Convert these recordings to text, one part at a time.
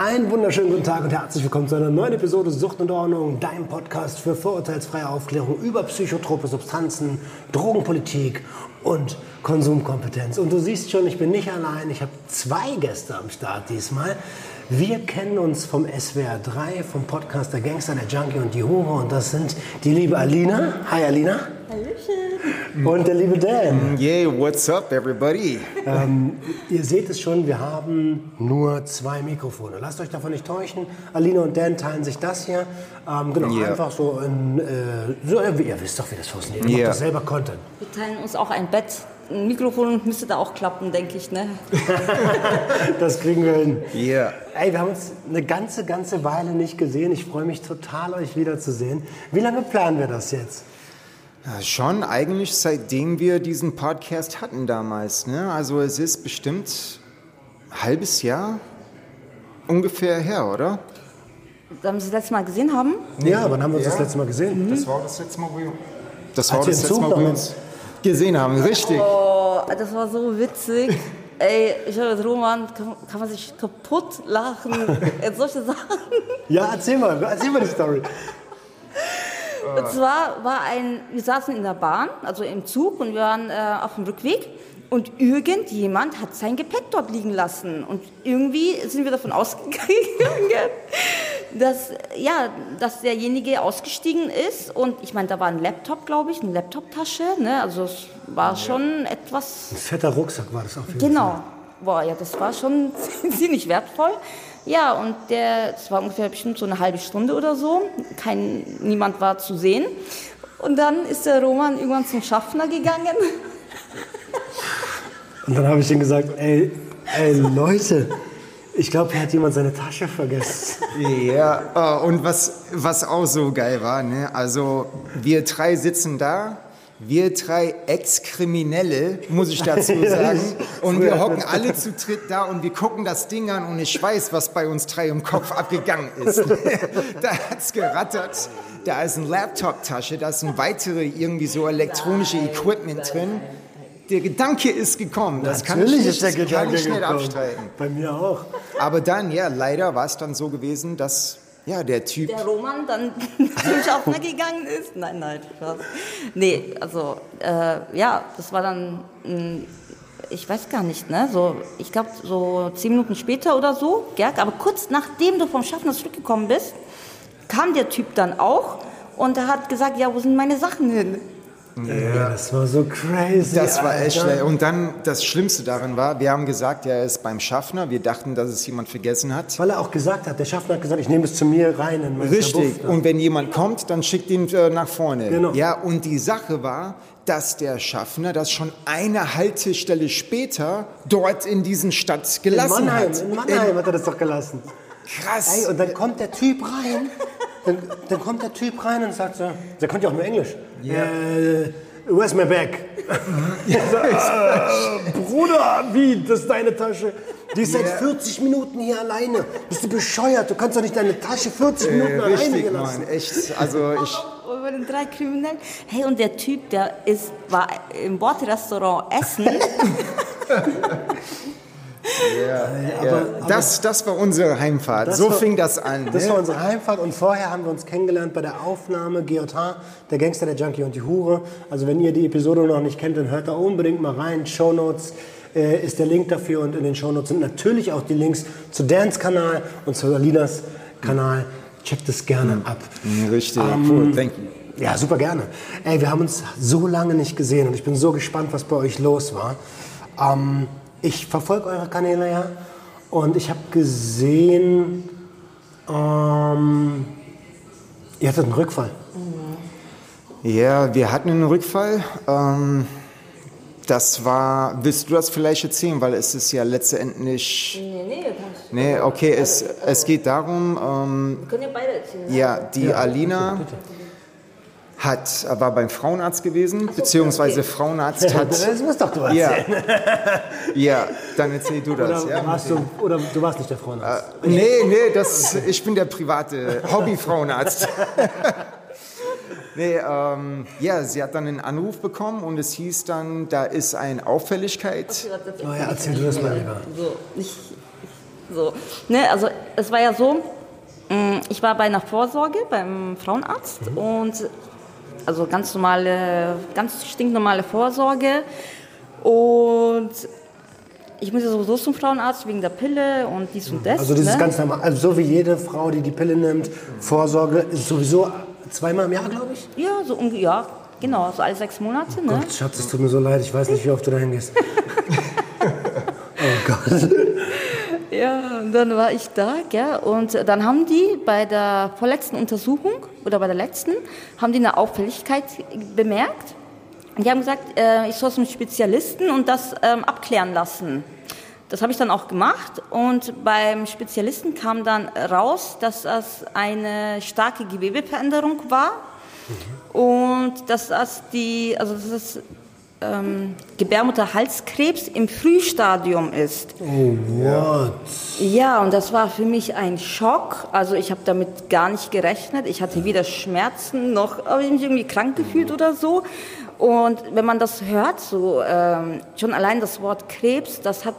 Einen wunderschönen guten Tag und herzlich willkommen zu einer neuen Episode Sucht und Ordnung, dein Podcast für vorurteilsfreie Aufklärung über psychotrope Substanzen, Drogenpolitik und Konsumkompetenz. Und du siehst schon, ich bin nicht allein, ich habe zwei Gäste am Start diesmal. Wir kennen uns vom SWR 3, vom Podcast Der Gangster, der Junkie und die Hure und das sind die liebe Alina. Hi Alina. Hallöchen. Und der liebe Dan. Yeah, what's up, everybody? Ähm, ihr seht es schon, wir haben nur zwei Mikrofone. Lasst euch davon nicht täuschen. Alina und Dan teilen sich das hier. Ähm, genau, Ja. einfach so in. Äh, so, äh, ihr wisst doch, wie das funktioniert. Ihr Ja. macht doch selber Content. Wir teilen uns auch ein Bett. Ein Mikrofon müsste da auch klappen, denke ich, ne? Das kriegen wir hin. Yeah. Ey, wir haben uns eine ganze, ganze Weile nicht gesehen. Ich freue mich total, euch wiederzusehen. Wie lange planen wir das jetzt? Ja, schon eigentlich seitdem wir diesen Podcast hatten damals. Ne? Also es ist bestimmt ein halbes Jahr ungefähr her, oder? Da wir sie das letzte Mal gesehen haben. Ja, wann haben wir uns Ja. das letzte Mal gesehen? Das war das letzte Mal, wo wir, das war Als das letzte Mal, wo wir uns gesehen haben. Richtig. Oh, das war so witzig. Ey, ich höre Roman, kann, kann man sich kaputt lachen. Solche Sachen. Ja, erzähl mal, erzähl mal die Story. Und zwar war ein, wir saßen in der Bahn, also im Zug und wir waren äh, auf dem Rückweg. Und irgendjemand hat sein Gepäck dort liegen lassen. Und irgendwie sind wir davon ausgegangen, dass, ja, dass derjenige ausgestiegen ist. Und ich meine, da war ein Laptop, glaube ich, eine Laptoptasche. Ne? Also es war schon etwas Ein fetter Rucksack war das auf jeden Fall. Genau. Boah, ja, das war schon ziemlich wertvoll. Ja, und der, das war ungefähr bestimmt so eine halbe Stunde oder so. Kein, niemand war zu sehen. Und dann ist der Roman irgendwann zum Schaffner gegangen. Und dann habe ich ihm gesagt, ey, ey Leute, ich glaube, hier hat jemand seine Tasche vergessen. Ja, äh, und was, was auch so geil war, ne? also wir drei sitzen da, wir drei Ex-Kriminelle, muss ich dazu sagen, und wir hocken alle zu dritt da und wir gucken das Ding an und ich weiß, was bei uns drei im Kopf abgegangen ist. da hat's gerattert, da ist eine Laptop-Tasche, da ist ein weitere irgendwie so elektronische Equipment drin. Der Gedanke ist gekommen, das kann ich Natürlich nicht, ist der das kann Gedanke ich nicht abstreiten. Bei mir auch. Aber dann, ja, leider war es dann so gewesen, dass ja, der Typ Der Roman dann zum Schaffner gegangen ist. Nein, nein, Spaß. Nee, also, äh, ja, das war dann, mh, ich weiß gar nicht, ne, so, ich glaube, so zehn Minuten später oder so, Gerg, aber kurz nachdem du vom Schaffner zurückgekommen bist, kam der Typ dann auch und er hat gesagt, ja, wo sind meine Sachen hin? Ja, das war so crazy. Das war echt Alter. schlecht. Und dann das Schlimmste daran war, wir haben gesagt, er ist beim Schaffner. Wir dachten, dass es jemand vergessen hat. Weil er auch gesagt hat, der Schaffner hat gesagt, ich nehme es zu mir rein in Richtig. Und wenn jemand kommt, dann schickt ihn äh, nach vorne. Genau. Ja, und die Sache war, dass der Schaffner das schon eine Haltestelle später dort in diesen Stadt in gelassen Mannheim, hat. in Mannheim hat er das doch gelassen. Krass. Ey, und dann kommt der Typ rein, dann, dann kommt der Typ rein und sagt so, der konnte ja auch nur Englisch. Äh, where's my bag? So, äh, Bruder, wie, das ist deine Tasche? Die ist seit 40 Minuten hier alleine. Bist du bescheuert? Du kannst doch nicht deine Tasche 40 Minuten äh, alleine richtig, gelassen. Mann. Echt. Also ich. Und bei den drei Kriminellen. Hey, und der Typ, der ist, war im Bordrestaurant essen. Ja, das, das war unsere Heimfahrt. So war- fing das an. Das ne? war unsere Heimfahrt und vorher haben wir uns kennengelernt bei der Aufnahme GJH, der Gangster, der Junkie und die Hure. Also wenn ihr die Episode noch nicht kennt, dann hört da unbedingt mal rein. Shownotes äh, ist der Link dafür und in den Shownotes sind natürlich auch die Links zu Dans Kanal und zu Alinas Kanal. Checkt es gerne ab. Richtig, Ähm, cool, thank you. Ja, super gerne. Ey, wir haben uns so lange nicht gesehen und ich bin so gespannt, was bei euch los war. Ähm, ich verfolge eure Kanäle ja und ich habe gesehen, Ähm, ihr hattet einen Rückfall. Ja, wir hatten einen Rückfall. Ähm, das war, willst du das vielleicht erzählen, weil es ist ja letztendlich... Nee, nee, kannst Nee, okay, es, es geht darum, ähm, können ja beide erzählen. Ne? ja, die Alina hat, war beim Frauenarzt gewesen, beziehungsweise Frauenarzt hat... Das musst doch du Ja, erzählen. ja, dann erzähl du das. Oder, Ja? warst du, oder du warst nicht der Frauenarzt. Nee, nee, das, ich bin der private Hobby-Frauenarzt. nee, ähm, ja, sie hat dann einen Anruf bekommen und es hieß dann, da ist eine Auffälligkeit. Oh ja, erzähl du das mal lieber. So, ich, so. Ne, also es war ja so, mh, ich war bei einer Vorsorge beim Frauenarzt und also ganz normale, ganz stinknormale Vorsorge und ich muss ja sowieso zum Frauenarzt wegen der Pille und dies und das. Also dieses ne? ganz normal, also so wie jede Frau, die die Pille nimmt, Vorsorge ist sowieso zweimal im Jahr, glaube ich. Ja, so ungefähr, ja, genau, so alle sechs Monate. Ne? Gott, Schatz, es tut mir so leid, ich weiß nicht, wie oft du da hingehst. oh Gott. Ja, und dann war ich da, gell, und dann haben die bei der vorletzten Untersuchung oder bei der letzten, haben die eine Auffälligkeit bemerkt. Und die haben gesagt, äh, ich soll zum Spezialisten und das ähm, abklären lassen. Das habe ich dann auch gemacht und beim Spezialisten kam dann raus, dass das eine starke Gewebeveränderung war und dass das die, also dass das ähm, Gebärmutterhalskrebs im Frühstadium ist. What? Ja, und das war für mich ein Schock. Also ich habe damit gar nicht gerechnet. Ich hatte weder Schmerzen noch habe ich mich irgendwie krank gefühlt oder so. Und wenn man das hört, so ähm, schon allein das Wort Krebs, das hat,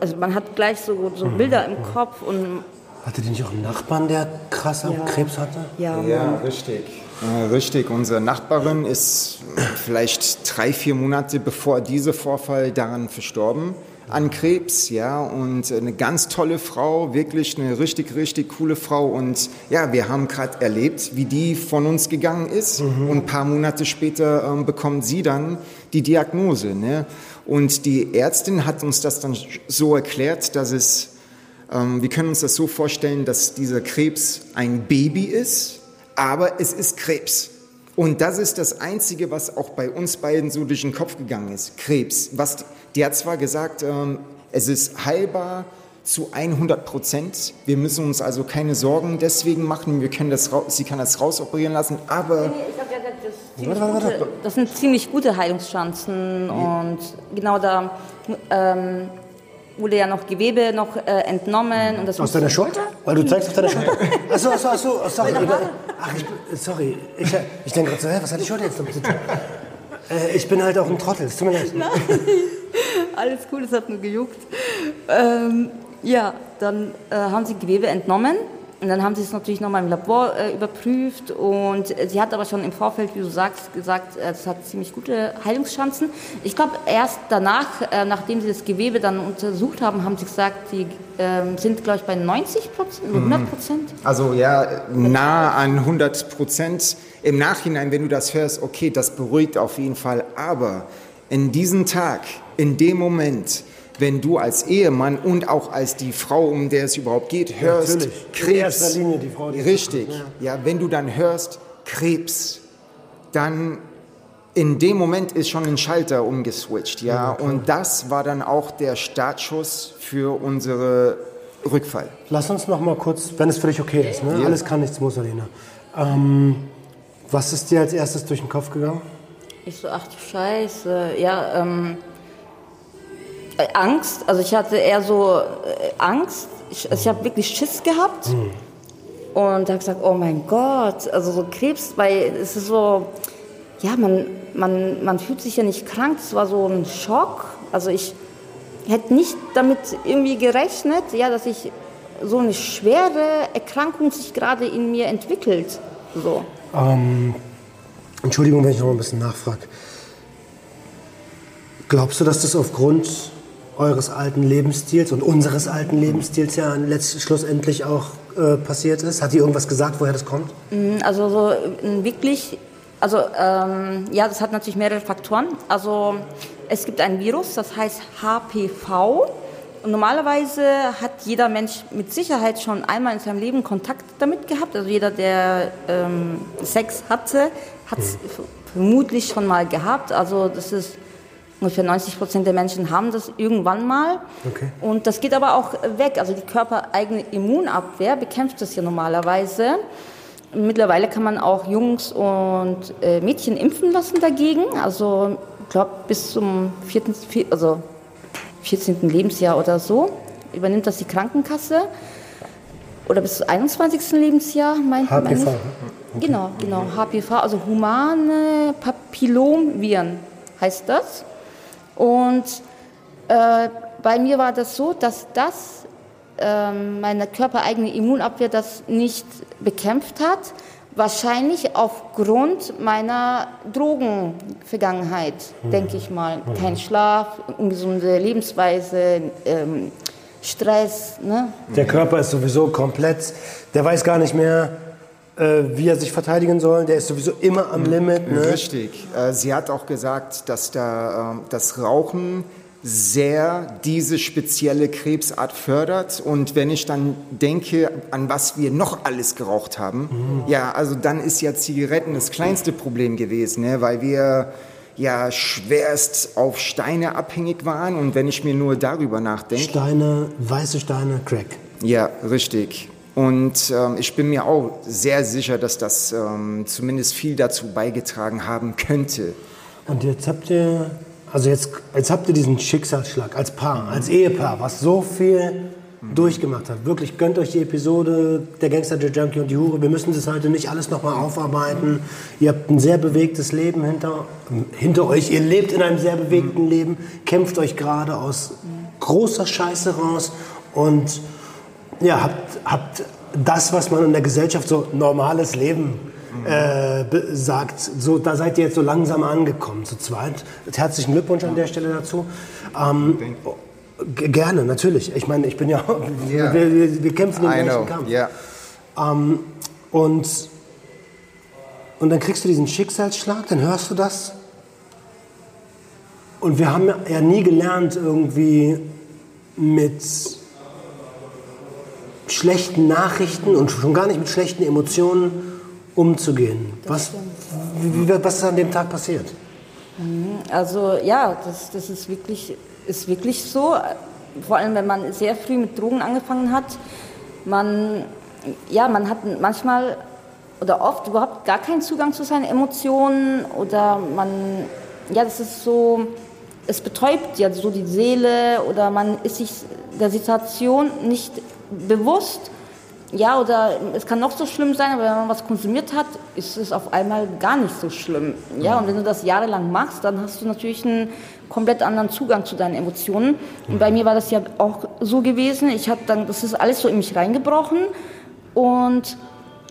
also man hat gleich so, so Bilder im Kopf und Hatte die nicht auch einen Nachbarn, der krass Krebs hatte? ja, Ja, richtig. Äh, richtig. Unsere Nachbarin ist vielleicht drei, vier Monate bevor dieser Vorfall daran verstorben an Krebs, ja, und eine ganz tolle Frau, wirklich eine richtig, richtig coole Frau. Und ja, wir haben gerade erlebt, wie die von uns gegangen ist. Und ein paar Monate später ähm, bekommt sie dann die Diagnose. Ne? Und die Ärztin hat uns das dann so erklärt, dass es ähm, wir können uns das so vorstellen, dass dieser Krebs ein Baby ist, aber es ist Krebs. Und das ist das Einzige, was auch bei uns beiden so durch den Kopf gegangen ist. Krebs. Was, die hat zwar gesagt, ähm, es ist heilbar zu 100 Prozent. Wir müssen uns also keine Sorgen deswegen machen. Wir können das, sie kann das rausoperieren lassen, aber Ich hab ja gesagt, das, gute, das sind ziemlich gute Heilungschancen und genau da ähm, wurde ja noch Gewebe noch äh, entnommen und das Aus deiner Schulter? Weil du zeigst auf deiner Schulter. Achso, achso, achso, sorry. Ich, ach, ich, bin- sorry. Ich, ich denke gerade so, hä, was hat die Schulter jetzt damit zu tun? Äh, ich bin halt auch ein Trottel, es tut mir leid. Alles cool, es hat nur gejuckt. Ähm, ja, dann äh, haben sie Gewebe entnommen und dann haben sie es natürlich nochmal im Labor äh, überprüft und äh, sie hat aber schon im Vorfeld, wie du sagst, gesagt, äh, es hat ziemlich gute Heilungschancen. Ich glaube, erst danach, äh, nachdem sie das Gewebe dann untersucht haben, haben sie gesagt, die ähm, sind, glaube ich, bei 90 Prozent, 100 Prozent. Also ja, nah an 100 Prozent. Im Nachhinein, wenn du das hörst, okay, das beruhigt auf jeden Fall. Aber in diesem Tag, in dem Moment, wenn du als Ehemann und auch als die Frau, um der es überhaupt geht, hörst. In Krebs. erster Linie die Frau, die Richtig. Ja, wenn du dann hörst, Krebs, dann in dem Moment ist schon ein Schalter umgeswitcht, ja. Und das war dann auch der Startschuss für unsere Rückfall. Lass uns noch mal kurz, wenn es für dich okay ist, ne? alles kann, nichts muss, Alina. Ähm, was ist dir als erstes durch den Kopf gegangen? Ich so, ach du Scheiße, ja, ähm, äh, Angst, also ich hatte eher so äh, Angst, ich, also ich habe wirklich Schiss gehabt. Und habe gesagt, oh mein Gott, also so Krebs, weil es ist so, ja, man, man, man fühlt sich ja nicht krank, es war so ein Schock, also ich hätte nicht damit irgendwie gerechnet, ja, dass ich so eine schwere Erkrankung sich gerade in mir entwickelt, so. Ähm, Entschuldigung, wenn ich noch ein bisschen nachfrage. Glaubst du, dass das aufgrund eures alten Lebensstils und unseres alten Lebensstils ja letzt, schlussendlich auch äh, passiert ist? Hat die irgendwas gesagt, woher das kommt? Also so äh, wirklich, also ähm, ja, das hat natürlich mehrere Faktoren. Also es gibt ein Virus, das heißt HPV normalerweise hat jeder Mensch mit Sicherheit schon einmal in seinem Leben Kontakt damit gehabt. Also jeder, der ähm, Sex hatte, hat es vermutlich schon mal gehabt. Also das ist ungefähr 90 Prozent der Menschen haben das irgendwann mal. Okay. Und das geht aber auch weg. Also die körpereigene Immunabwehr bekämpft das ja normalerweise. Mittlerweile kann man auch Jungs und äh, Mädchen impfen lassen dagegen. Also ich glaube bis zum vierten, vier- also 14. Lebensjahr oder so übernimmt das die Krankenkasse. Oder bis zum 21. Lebensjahr, mein, HPV, meine ich. ne? Genau, genau. HPV, also humane Papillomviren heißt das. Und äh, bei mir war das so, dass das ähm, meine körpereigene Immunabwehr das nicht bekämpft hat. Wahrscheinlich aufgrund meiner Drogenvergangenheit, denke ich mal. Kein Schlaf, ungesunde Lebensweise, ähm, Stress. Ne? Der Körper ist sowieso komplett, der weiß gar nicht mehr, äh, wie er sich verteidigen soll. Der ist sowieso immer am Limit. Ne? Richtig. Äh, Sie hat auch gesagt, dass da, ähm, das Rauchen sehr diese spezielle Krebsart fördert. Und wenn ich dann denke, an was wir noch alles geraucht haben, ja, also dann ist ja Zigaretten das kleinste Problem gewesen, ne? weil wir ja schwerst auf Steine abhängig waren. Und wenn ich mir nur darüber nachdenke, Steine, weiße Steine, Crack. ja, richtig. Und ähm, ich bin mir auch sehr sicher, dass das ähm, zumindest viel dazu beigetragen haben könnte. Und jetzt habt ihr, also jetzt, jetzt habt ihr diesen Schicksalsschlag als Paar, als Ehepaar, was so viel durchgemacht hat. Wirklich gönnt euch die Episode Der Gangster, der Junkie und die Hure. Wir müssen das heute nicht alles nochmal aufarbeiten. Ihr habt ein sehr bewegtes Leben hinter, hinter euch. Ihr lebt in einem sehr bewegten Leben, kämpft euch gerade aus großer Scheiße raus und ja, habt, habt das, was man in der Gesellschaft so normales Leben äh, sagt, so, da seid ihr jetzt so langsam angekommen zu zweit. Herzlichen Glückwunsch an der Stelle dazu. Ähm, gerne, natürlich. Ich meine, ich bin ja, Ja. wir, wir, wir kämpfen den I gleichen know, Kampf. ja. Ähm, und, und dann kriegst du diesen Schicksalsschlag, dann hörst du das. Und wir haben ja nie gelernt, irgendwie mit schlechten Nachrichten und schon gar nicht mit schlechten Emotionen umzugehen. Was, wie, was ist an dem Tag passiert? Also ja, das, das ist, wirklich, ist wirklich so. Vor allem, wenn man sehr früh mit Drogen angefangen hat. Man, ja, man hat manchmal oder oft überhaupt gar keinen Zugang zu seinen Emotionen oder man, ja, das ist so, es betäubt ja so die Seele oder man ist sich der Situation nicht bewusst. Ja, oder es kann noch so schlimm sein, aber wenn man was konsumiert hat, ist es auf einmal gar nicht so schlimm. Ja, und wenn du das jahrelang machst, dann hast du natürlich einen komplett anderen Zugang zu deinen Emotionen. Und bei mir war das ja auch so gewesen. Ich habe dann, das ist alles so in mich reingebrochen und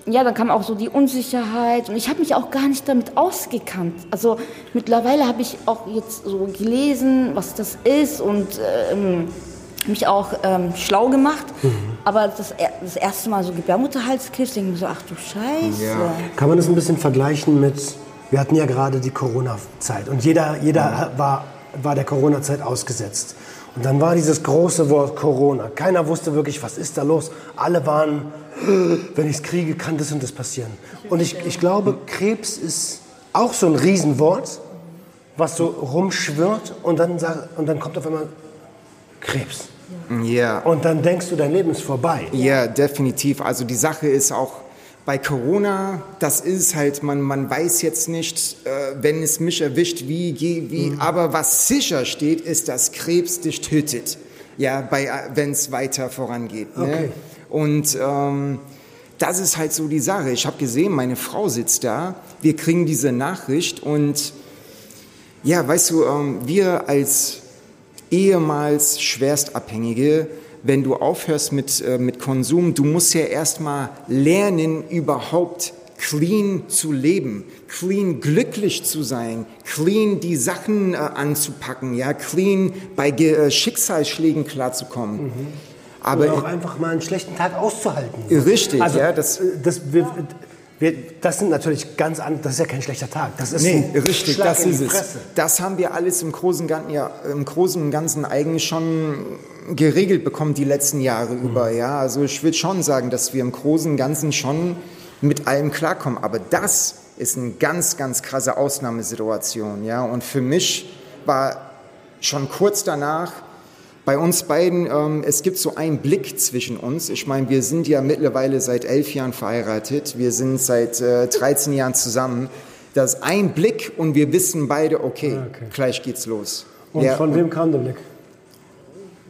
ja, dann kam auch so die Unsicherheit und ich habe mich auch gar nicht damit ausgekannt. Also mittlerweile habe ich auch jetzt so gelesen, was das ist und ähm, mich auch ähm, schlau gemacht. Aber das, das erste Mal so Gebärmutterhalskrebs, denke ich mir so, ach du Scheiße. Ja. Kann man das ein bisschen vergleichen mit, wir hatten ja gerade die Corona-Zeit und jeder, jeder war, war der Corona-Zeit ausgesetzt. Und dann war dieses große Wort Corona. Keiner wusste wirklich, was ist da los. Alle waren, wenn ich es kriege, kann das und das passieren. Und ich, ich glaube, Krebs ist auch so ein Riesenwort, was so rumschwirrt und dann, und dann kommt auf einmal Krebs. Ja. Und dann denkst du, dein Leben ist vorbei. Ja, definitiv. Also die Sache ist auch bei Corona, das ist halt, man, man weiß jetzt nicht, äh, wenn es mich erwischt, wie, wie, aber was sicher steht, ist, dass Krebs dich tötet. Ja, bei, wenn es weiter vorangeht. Ne? Okay. Und ähm, das ist halt so die Sache. Ich habe gesehen, meine Frau sitzt da, wir kriegen diese Nachricht und ja, weißt du, ähm, wir als ehemals Schwerstabhängige, wenn du aufhörst mit, äh, mit Konsum, du musst ja erstmal lernen, überhaupt clean zu leben, clean glücklich zu sein, clean die Sachen äh, anzupacken, ja, clean bei Ge äh, Schicksalsschlägen klarzukommen. Aber Oder auch einfach mal einen schlechten Tag auszuhalten. Richtig, also, ja, das- äh, das, wir, wir, das sind natürlich ganz andere, das ist ja kein schlechter Tag. Das ist Nee, ein richtig, Schlag das in ist die es. Das haben wir alles im Großen, und Ganzen, ja, im Großen und Ganzen eigentlich schon geregelt bekommen die letzten Jahre Mhm. über. Ja, also ich würde schon sagen, dass wir im Großen und Ganzen schon mit allem klarkommen. Aber das ist eine ganz, ganz krasse Ausnahmesituation. Ja, und für mich war schon kurz danach bei uns beiden, ähm, es gibt so einen Blick zwischen uns. Ich meine, wir sind ja mittlerweile seit elf Jahren verheiratet. Wir sind seit äh, 13 Jahren zusammen. Das ist ein Blick und wir wissen beide, okay, Okay. gleich geht's los. Und ja, von wem kam der Blick?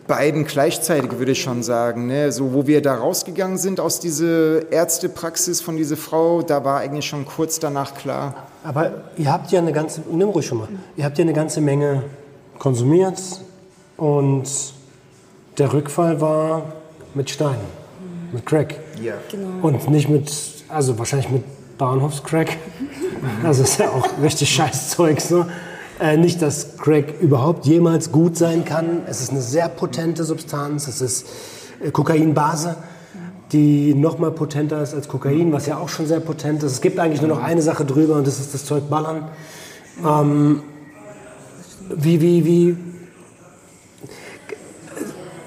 beiden gleichzeitig würde ich schon sagen. Ne? So, wo wir da rausgegangen sind aus dieser Ärztepraxis von dieser Frau, da war eigentlich schon kurz danach klar. Aber ihr habt ja eine ganze, nimm ruhig schon mal, ihr habt ja eine ganze Menge konsumiert und der Rückfall war mit Steinen, mit Crack. Ja. Und nicht mit, also wahrscheinlich mit Bahnhofscrack. Also ist ja auch richtig scheiß Zeug so. Äh, nicht, dass Crack überhaupt jemals gut sein kann. Es ist eine sehr potente Substanz. Es ist äh, Kokainbase, die noch mal potenter ist als Kokain, was ja auch schon sehr potent ist. Es gibt eigentlich nur noch eine Sache drüber und das ist das Zeug Ballern. Ähm, wie, wie, wie,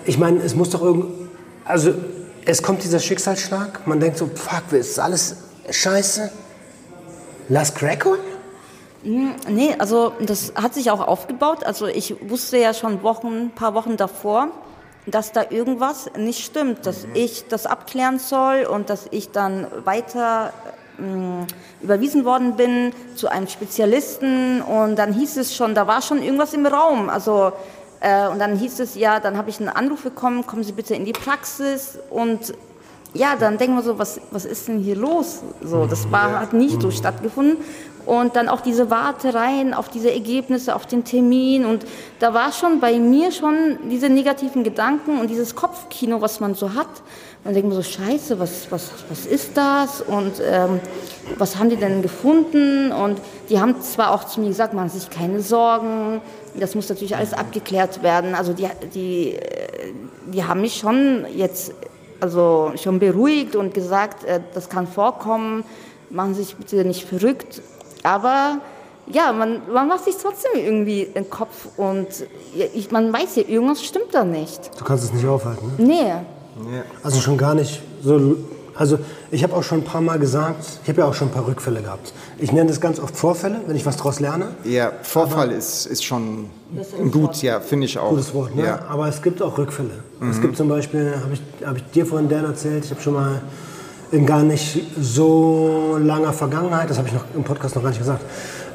ich meine, es muss doch irgend, also es kommt dieser Schicksalsschlag, man denkt so, fuck, ist alles scheiße, lass Crack holen? Nee, also das hat sich auch aufgebaut. Also ich wusste ja schon Wochen, paar Wochen davor, dass da irgendwas nicht stimmt, dass ich das abklären soll und dass ich dann weiter ähm, überwiesen worden bin zu einem Spezialisten und dann hieß es schon, da war schon irgendwas im Raum. Also äh, und dann hieß es ja, dann habe ich einen Anruf bekommen, kommen Sie bitte in die Praxis und ja, dann denken wir so, was, was ist denn hier los? So, das war, hat nicht so stattgefunden. Und dann auch diese Wartereien auf diese Ergebnisse, auf den Termin. Und da war schon bei mir schon diese negativen Gedanken und dieses Kopfkino, was man so hat. Man denkt mir so, scheiße, was, was, was ist das? Und ähm, was haben die denn gefunden? Und die haben zwar auch zu mir gesagt, machen sich keine Sorgen. Das muss natürlich alles abgeklärt werden. Also die, die, die haben mich schon jetzt also schon beruhigt und gesagt, äh, das kann vorkommen, machen Sie sich bitte nicht verrückt. Aber ja, man, man macht sich trotzdem irgendwie den Kopf und ich, man weiß ja, irgendwas stimmt da nicht. Du kannst es nicht aufhalten, ne? Nee. Also schon gar nicht so. Also ich habe auch schon ein paar Mal gesagt, ich habe ja auch schon ein paar Rückfälle gehabt. Ich nenne das ganz oft Vorfälle, wenn ich was daraus lerne. Ja, Vorfall ist, ist schon gut, ja, finde ich auch. Gutes Wort, ne? Ja. Aber es gibt auch Rückfälle. Es gibt zum Beispiel, habe ich, hab ich dir vorhin Dan erzählt, ich habe schon mal in gar nicht so langer Vergangenheit, das habe ich noch im Podcast noch gar nicht gesagt,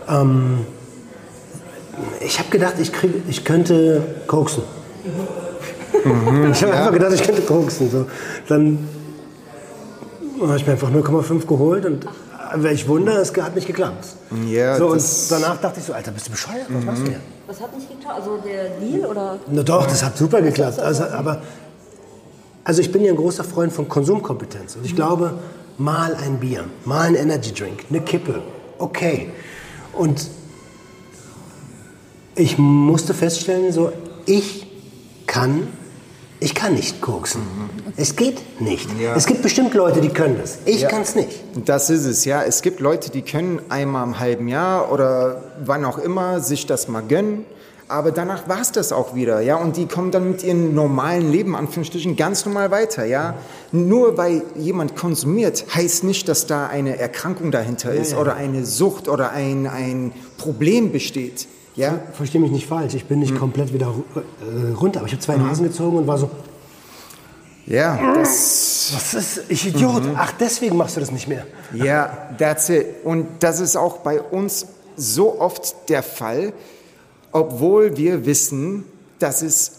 ähm, ich habe gedacht, ich, krieg, ich könnte koksen. ich habe einfach gedacht, ich könnte koksen. So. Dann habe ich mir einfach 0,5 geholt und welch Wunder, es hat nicht geklappt. Ja, so, und das- danach dachte ich so, Alter, bist du bescheuert? Was machst du hier? Was hat nicht geklappt? Also der Deal oder? Na doch, das hat super geklappt. Also, aber, also ich bin ja ein großer Freund von Konsumkompetenz. Und ich glaube, mal ein Bier, mal ein Energy Drink, eine Kippe, okay. Und ich musste feststellen, so, ich kann, ich kann nicht koksen. Es geht nicht. Ja. Es gibt bestimmt Leute, die können das. Ich Ja. kann es nicht. Das ist es, ja. Es gibt Leute, die können einmal im halben Jahr oder wann auch immer sich das mal gönnen. Aber danach war es das auch wieder, ja. Und die kommen dann mit ihrem normalen Leben, Anführungsstrichen, ganz normal weiter, ja. Nur weil jemand konsumiert, heißt nicht, dass da eine Erkrankung dahinter ist oder eine Sucht oder ein, ein Problem besteht, ja. Verstehe mich nicht falsch, ich bin nicht komplett wieder äh, runter. Aber ich habe zwei Nasen gezogen und war so, Ja, das, was ist, ich Idiot, ach deswegen machst du das nicht mehr. Ja, that's it. Und das ist auch bei uns so oft der Fall, obwohl wir wissen, dass es,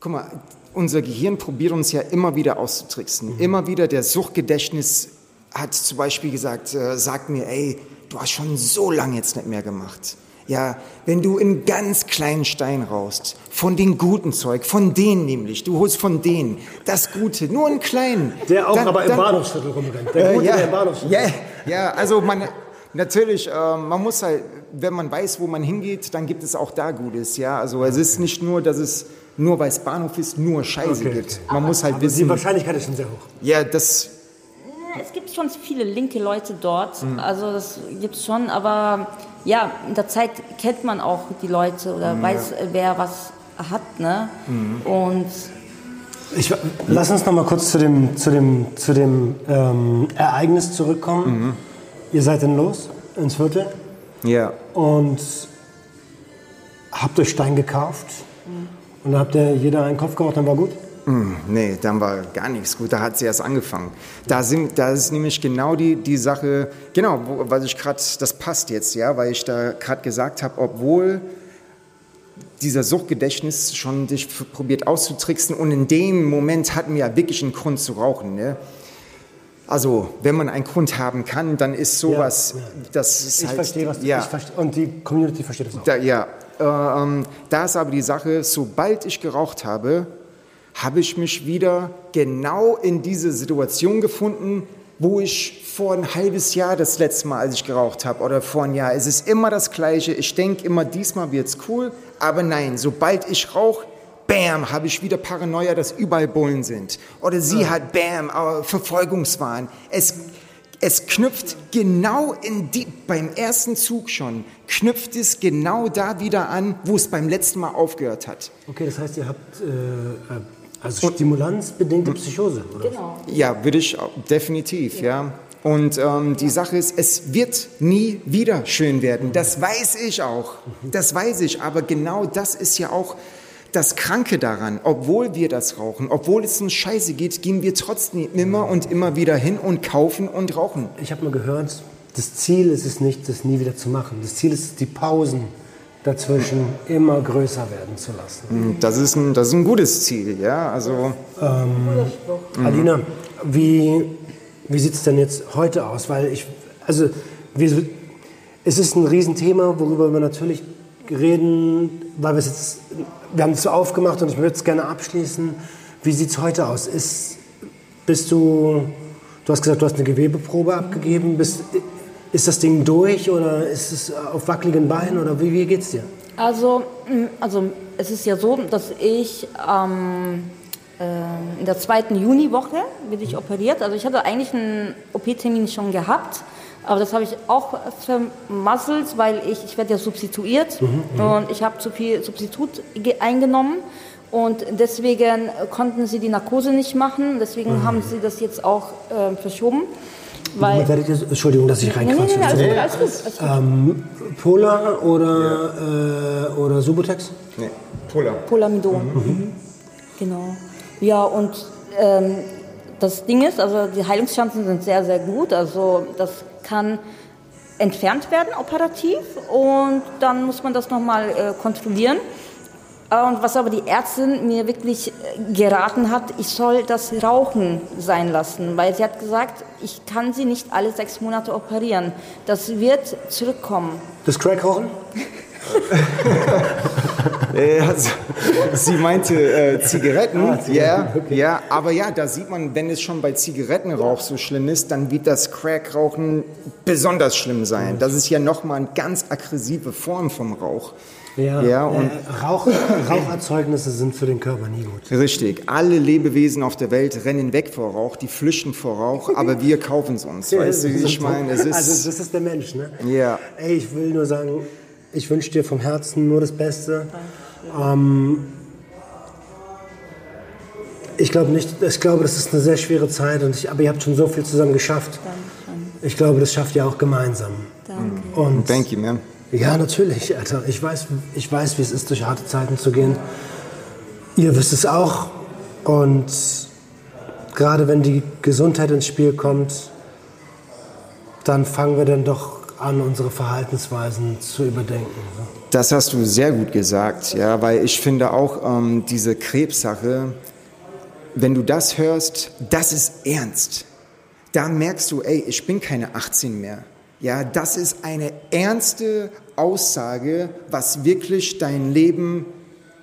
guck mal, unser Gehirn probiert uns ja immer wieder auszutricksen. Immer wieder der Suchtgedächtnis hat zum Beispiel gesagt, äh, sagt mir, ey, du hast schon so lange jetzt nicht mehr gemacht. Ja, wenn du einen ganz kleinen Stein raust, von den guten Zeug, von denen nämlich, du holst von denen das Gute, nur einen kleinen. Der auch dann- aber im dann- Bahnhofsviertel rumrennt. Der äh, Gute, ja, der im Bahnhofsviertel ja, ja, also man, natürlich, äh, man muss halt, wenn man weiß, wo man hingeht, dann gibt es auch da Gutes, ja. Also es ist nicht nur, dass es, nur weil es Bahnhof ist, nur Scheiße Okay, gibt. Man muss halt Aber die wissen, Wahrscheinlichkeit ist schon sehr hoch. ja, das, es gibt schon viele linke Leute dort, Mhm. also das gibt es schon, aber ja, in der Zeit kennt man auch die Leute oder Mhm, weiß, wer was hat, ne? Und Ich, lass uns noch mal kurz zu dem, zu dem, zu dem ähm, Ereignis zurückkommen. Mhm. Ihr seid dann los ins Viertel Ja. und habt euch Stein gekauft. Und dann habt ihr jeder einen Kopf gemacht, dann war gut. Nee, dann war gar nichts gut. Da hat sie erst angefangen. Da, sind, da ist nämlich genau die, die Sache, genau, wo, was ich gerade, das passt jetzt, ja, weil ich da gerade gesagt habe, obwohl dieser Suchtgedächtnis schon dich probiert auszutricksen und in dem Moment hatten wir ja wirklich einen Grund zu rauchen. Ne? Also, wenn man einen Grund haben kann, dann ist sowas, Ja, das ist Ich halt, verstehe, was du ja, ich verstehe, Und die Community versteht das auch. da, ja, ähm, da ist aber die Sache, sobald ich geraucht habe, habe ich mich wieder genau in diese Situation gefunden, wo ich vor ein halbes Jahr das letzte Mal, als ich geraucht habe, oder vor ein Jahr. Es ist immer das Gleiche. Ich denke immer, diesmal wird's cool. Aber nein, sobald ich rauche, bam, habe ich wieder Paranoia, dass überall Bullen sind. Oder sie hat, bam, äh, Verfolgungswahn. Es, es knüpft genau in die, beim ersten Zug schon, knüpft es genau da wieder an, wo es beim letzten Mal aufgehört hat. Okay, das heißt, ihr habt äh, also stimulanzbedingte Psychose, oder? genau. Ja, würde ich definitiv, ja. Und ähm, die Sache ist, es wird nie wieder schön werden. Das weiß ich auch. Das weiß ich. Aber genau das ist ja auch das Kranke daran. Obwohl wir das rauchen, obwohl es uns scheiße geht, gehen wir trotzdem immer und immer wieder hin und kaufen und rauchen. Ich habe mal gehört, das Ziel ist es nicht, das nie wieder zu machen. Das Ziel ist es, die Pausen dazwischen immer größer werden zu lassen. Das ist ein, das ist ein gutes Ziel, ja. Also Mhm. Alina, wie, wie sieht es denn jetzt heute aus? Weil ich, also wir, es ist ein Riesenthema, worüber wir natürlich reden, weil wir es jetzt, wir haben es so aufgemacht und ich würde es gerne abschließen. Wie sieht es heute aus? Ist, bist du, du hast gesagt, du hast eine Gewebeprobe abgegeben. Bist, ist das Ding durch oder ist es auf wackeligen Beinen oder wie, wie geht's dir? Also, mh, also es ist ja so, dass ich ähm, äh, in der zweiten Juniwoche bin ich operiert. Also ich hatte eigentlich einen OP-Termin schon gehabt, aber das habe ich auch vermasselt, weil ich, ich werde ja substituiert und ich habe zu viel Substitut ge- eingenommen. Und deswegen konnten sie die Narkose nicht machen, deswegen haben sie das jetzt auch äh, verschoben. Weil, Werdet ihr, Entschuldigung, dass ich nee, nee, reinquatsche. nee, alles gut, alles gut. Alles gut. Ähm, Polar oder, äh, oder Subutex? nee, Polar. Polamidon. Mhm. Genau. Ja, und ähm, das Ding ist, also die Heilungschancen sind sehr, sehr gut. Also das kann entfernt werden operativ und dann muss man das nochmal äh, kontrollieren. Und was aber die Ärztin mir wirklich äh, geraten hat, ich soll das Rauchen sein lassen, weil sie hat gesagt, ich kann sie nicht alle sechs Monate operieren. Das wird zurückkommen. Das Crack-Rauchen? Äh, also, sie meinte äh, Zigaretten, ja, ja, aber ja, da sieht man, wenn es schon bei Zigarettenrauch so schlimm ist, dann wird das Crackrauchen besonders schlimm sein. Das ist ja nochmal eine ganz aggressive Form vom Rauch. Ja, und äh, Rauch, Raucherzeugnisse sind für den Körper nie gut. richtig, alle Lebewesen auf der Welt rennen weg vor Rauch, die flüchten vor Rauch, aber wir kaufen es uns. Weißt du, wie ich meine? Es also ist, das ist der Mensch, ne? Ja. Ey, ich will nur sagen, ich wünsche dir vom Herzen nur das Beste. Ähm, ich glaube nicht, ich glaube, das ist eine sehr schwere Zeit, und ich, aber ihr habt schon so viel zusammen geschafft. Ich glaube, das schafft ihr auch gemeinsam. Danke. Und thank you, man. Ja, natürlich, Alter. Ich weiß, ich weiß, wie es ist, durch harte Zeiten zu gehen. Ihr wisst es auch. Und gerade wenn die Gesundheit ins Spiel kommt, dann fangen wir dann doch an, unsere Verhaltensweisen zu überdenken. Das hast du sehr gut gesagt, ja, weil ich finde auch ähm, diese Krebssache, wenn du das hörst, das ist ernst. Da merkst du, ey, ich bin keine 18 mehr. Ja, das ist eine ernste Aussage, was wirklich dein Leben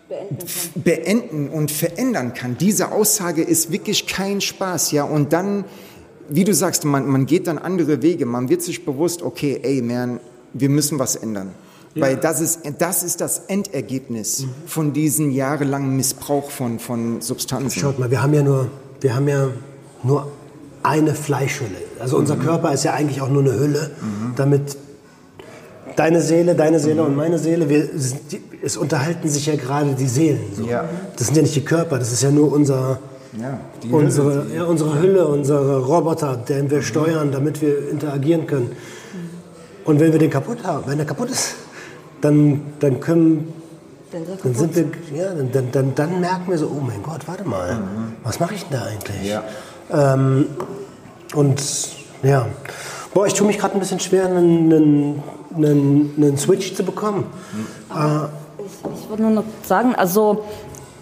f- beenden und verändern kann. Diese Aussage ist wirklich kein Spaß, ja. Und dann, wie du sagst, man, man geht dann andere Wege. Man wird sich bewusst, okay, ey, man, wir müssen was ändern. Weil das ist, das ist das Endergebnis von diesem jahrelangen Missbrauch von, von Substanzen. Schaut mal, wir haben ja nur, wir haben ja nur eine Fleischhülle. Also unser Körper ist ja eigentlich auch nur eine Hülle, damit deine Seele, deine Seele und meine Seele, wir, es unterhalten sich ja gerade die Seelen. So. Ja. Das sind ja nicht die Körper, das ist ja nur unser, Ja, unsere, ja, unsere Hülle, unsere Roboter, den wir steuern, damit wir interagieren können. Und wenn wir den kaputt haben, wenn der kaputt ist, dann, dann können Dann er sind wir, ja, dann, dann, dann, dann merken wir so, oh mein Gott, warte mal, was mache ich denn da eigentlich? Ja. Ähm, und ja, boah, ich tue mich gerade ein bisschen schwer, einen, einen, einen, einen Switch zu bekommen. Ich, ich wollte nur noch sagen, also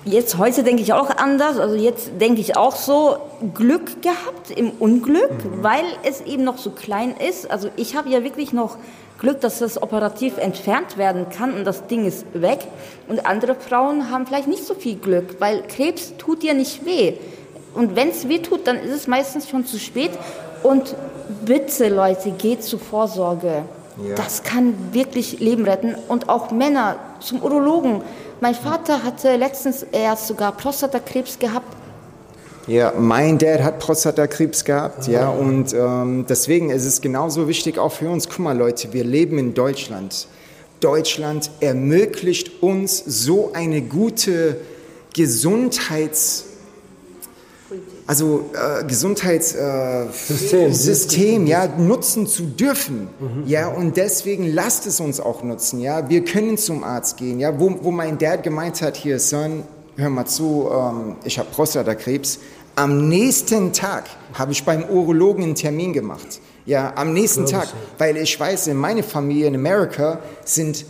jetzt heute denke ich auch anders. Also jetzt denke ich auch so Glück gehabt im Unglück, weil es eben noch so klein ist. Also ich habe ja wirklich noch Glück, dass das operativ entfernt werden kann und das Ding ist weg. Und andere Frauen haben vielleicht nicht so viel Glück, weil Krebs tut dir nicht weh. Und wenn es weh tut, dann ist es meistens schon zu spät. Und bitte, Leute, geht zur Vorsorge. Ja. Das kann wirklich Leben retten. Und auch Männer zum Urologen. Mein Vater hatte letztens erst sogar Prostatakrebs gehabt. Ja, mein Dad hat Prostatakrebs gehabt, ja, und ähm, deswegen ist es genauso wichtig auch für uns. Guck mal, Leute, wir leben in Deutschland. Deutschland ermöglicht uns so eine gute Gesundheits also äh, Gesundheitssystem System. äh, System, ja, nutzen zu dürfen. Ja, und deswegen lasst es uns auch nutzen. Ja, wir können zum Arzt gehen. Ja, wo, wo mein Dad gemeint hat, hier, Son, hör mal zu, ähm, ich habe Prostatakrebs. Am nächsten Tag habe ich beim Urologen einen Termin gemacht. Ja, am nächsten Tag, weil ich weiß, in meiner Familie in Amerika sind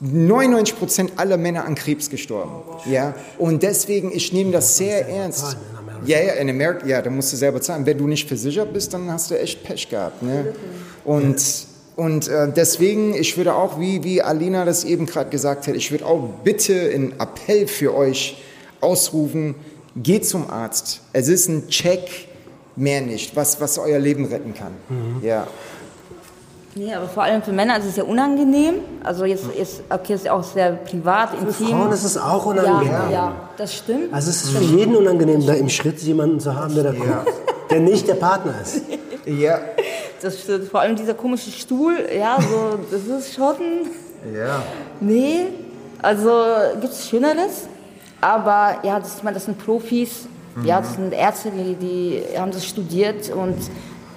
99 Prozent aller Männer an Krebs gestorben. Ja, und deswegen, ich nehme das sehr ernst. Amerika. Ja, ja, in Amerika, ja, da musst du selber zahlen. Wenn du nicht versichert bist, dann hast du echt Pech gehabt. Ne? Und, und äh, deswegen, ich würde auch, wie, wie Alina das eben gerade gesagt hat, ich würde auch bitte einen Appell für euch ausrufen, geht zum Arzt. Es ist ein Check, mehr nicht, was, was euer Leben retten kann. Ja. Nee, aber vor allem für Männer ist es ja unangenehm. Also jetzt ist, okay, ist ja auch sehr privat, intim. Frauen ist es auch ja, unangenehm. ja, das stimmt. Also es ist für jeden unangenehm, da im Schritt jemanden zu haben, der da guckt, der nicht der Partner ist. Ja. Das stimmt. Vor allem dieser komische Stuhl, ja, so, das ist schon. Ja. Nee, also gibt es Schöneres. Aber ja, das, ich meine, das sind Profis, ja, das sind Ärzte, die, die haben das studiert und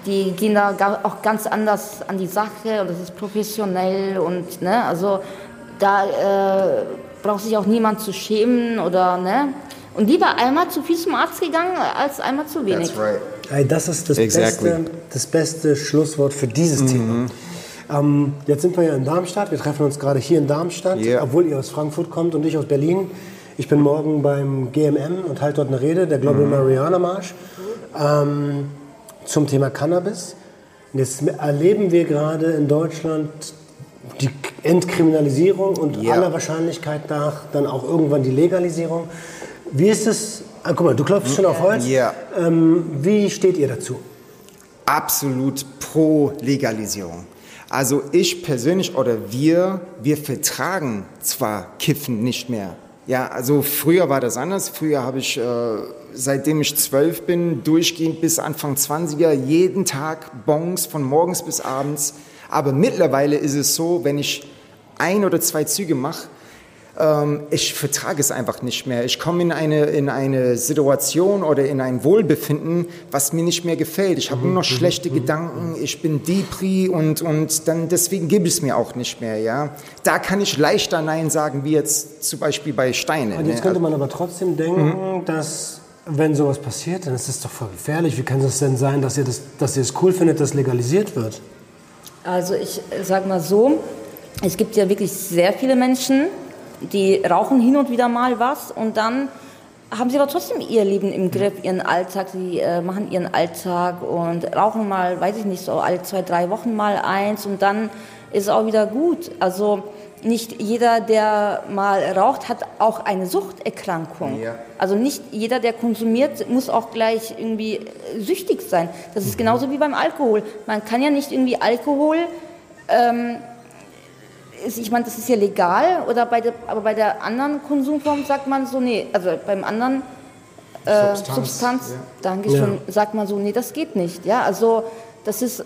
die gehen da auch ganz anders an die Sache und das ist professionell und ne, also da äh, braucht sich auch niemand zu schämen oder ne. Und lieber einmal zu viel zum Arzt gegangen als einmal zu wenig. That's right. Das ist das, Exactly. beste, das beste Schlusswort für dieses Thema. Ähm, jetzt sind wir ja in Darmstadt. Wir treffen uns gerade hier in Darmstadt, Ja. obwohl ihr aus Frankfurt kommt und ich aus Berlin. Ich bin morgen beim GMM und halte dort eine Rede, der Global Mariana Marsch, ähm, zum Thema Cannabis. Und jetzt erleben wir gerade in Deutschland die Entkriminalisierung und Ja. aller Wahrscheinlichkeit nach dann auch irgendwann die Legalisierung. Wie ist es? Ah, guck mal, du klopfst schon auf Holz. Ja. Ähm, wie steht ihr dazu? absolut pro Legalisierung. Also ich persönlich oder wir, wir vertragen zwar Kiffen nicht mehr. Ja, also früher war das anders. Früher habe ich, äh, seitdem ich zwölf bin, durchgehend bis Anfang 20er, jeden Tag Bons von morgens bis abends. Aber mittlerweile ist es so, wenn ich ein oder zwei Züge mache, ähm, ich vertrage es einfach nicht mehr. Ich komme in eine, in eine Situation oder in ein Wohlbefinden, was mir nicht mehr gefällt. Ich habe nur noch schlechte Gedanken, ich bin Depri und, und dann deswegen gebe ich es mir auch nicht mehr. Ja? Da kann ich leichter Nein sagen, wie jetzt zum Beispiel bei Steine. Und jetzt ne? könnte man aber trotzdem denken, dass wenn sowas passiert, dann ist das doch voll gefährlich. Wie kann es denn sein, dass ihr, das, dass ihr es cool findet, dass legalisiert wird? Also ich sag mal so, es gibt ja wirklich sehr viele Menschen, die rauchen hin und wieder mal was und dann haben sie aber trotzdem ihr Leben im Griff, ihren Alltag, sie äh, machen ihren Alltag und rauchen mal, weiß ich nicht, so alle zwei, drei Wochen mal eins und dann ist es auch wieder gut. Also nicht jeder, der mal raucht, hat auch eine Suchterkrankung. Ja. Also nicht jeder, der konsumiert, muss auch gleich irgendwie äh, süchtig sein. Das ist genauso wie beim Alkohol. Man kann ja nicht irgendwie Alkohol ist, ich meine, das ist ja legal, oder bei der, aber bei der anderen Konsumform sagt man so, nee, also beim anderen äh, Substanz. Substanz, Dankeschön, sagt man so, nee, das geht nicht. Ja, also das ist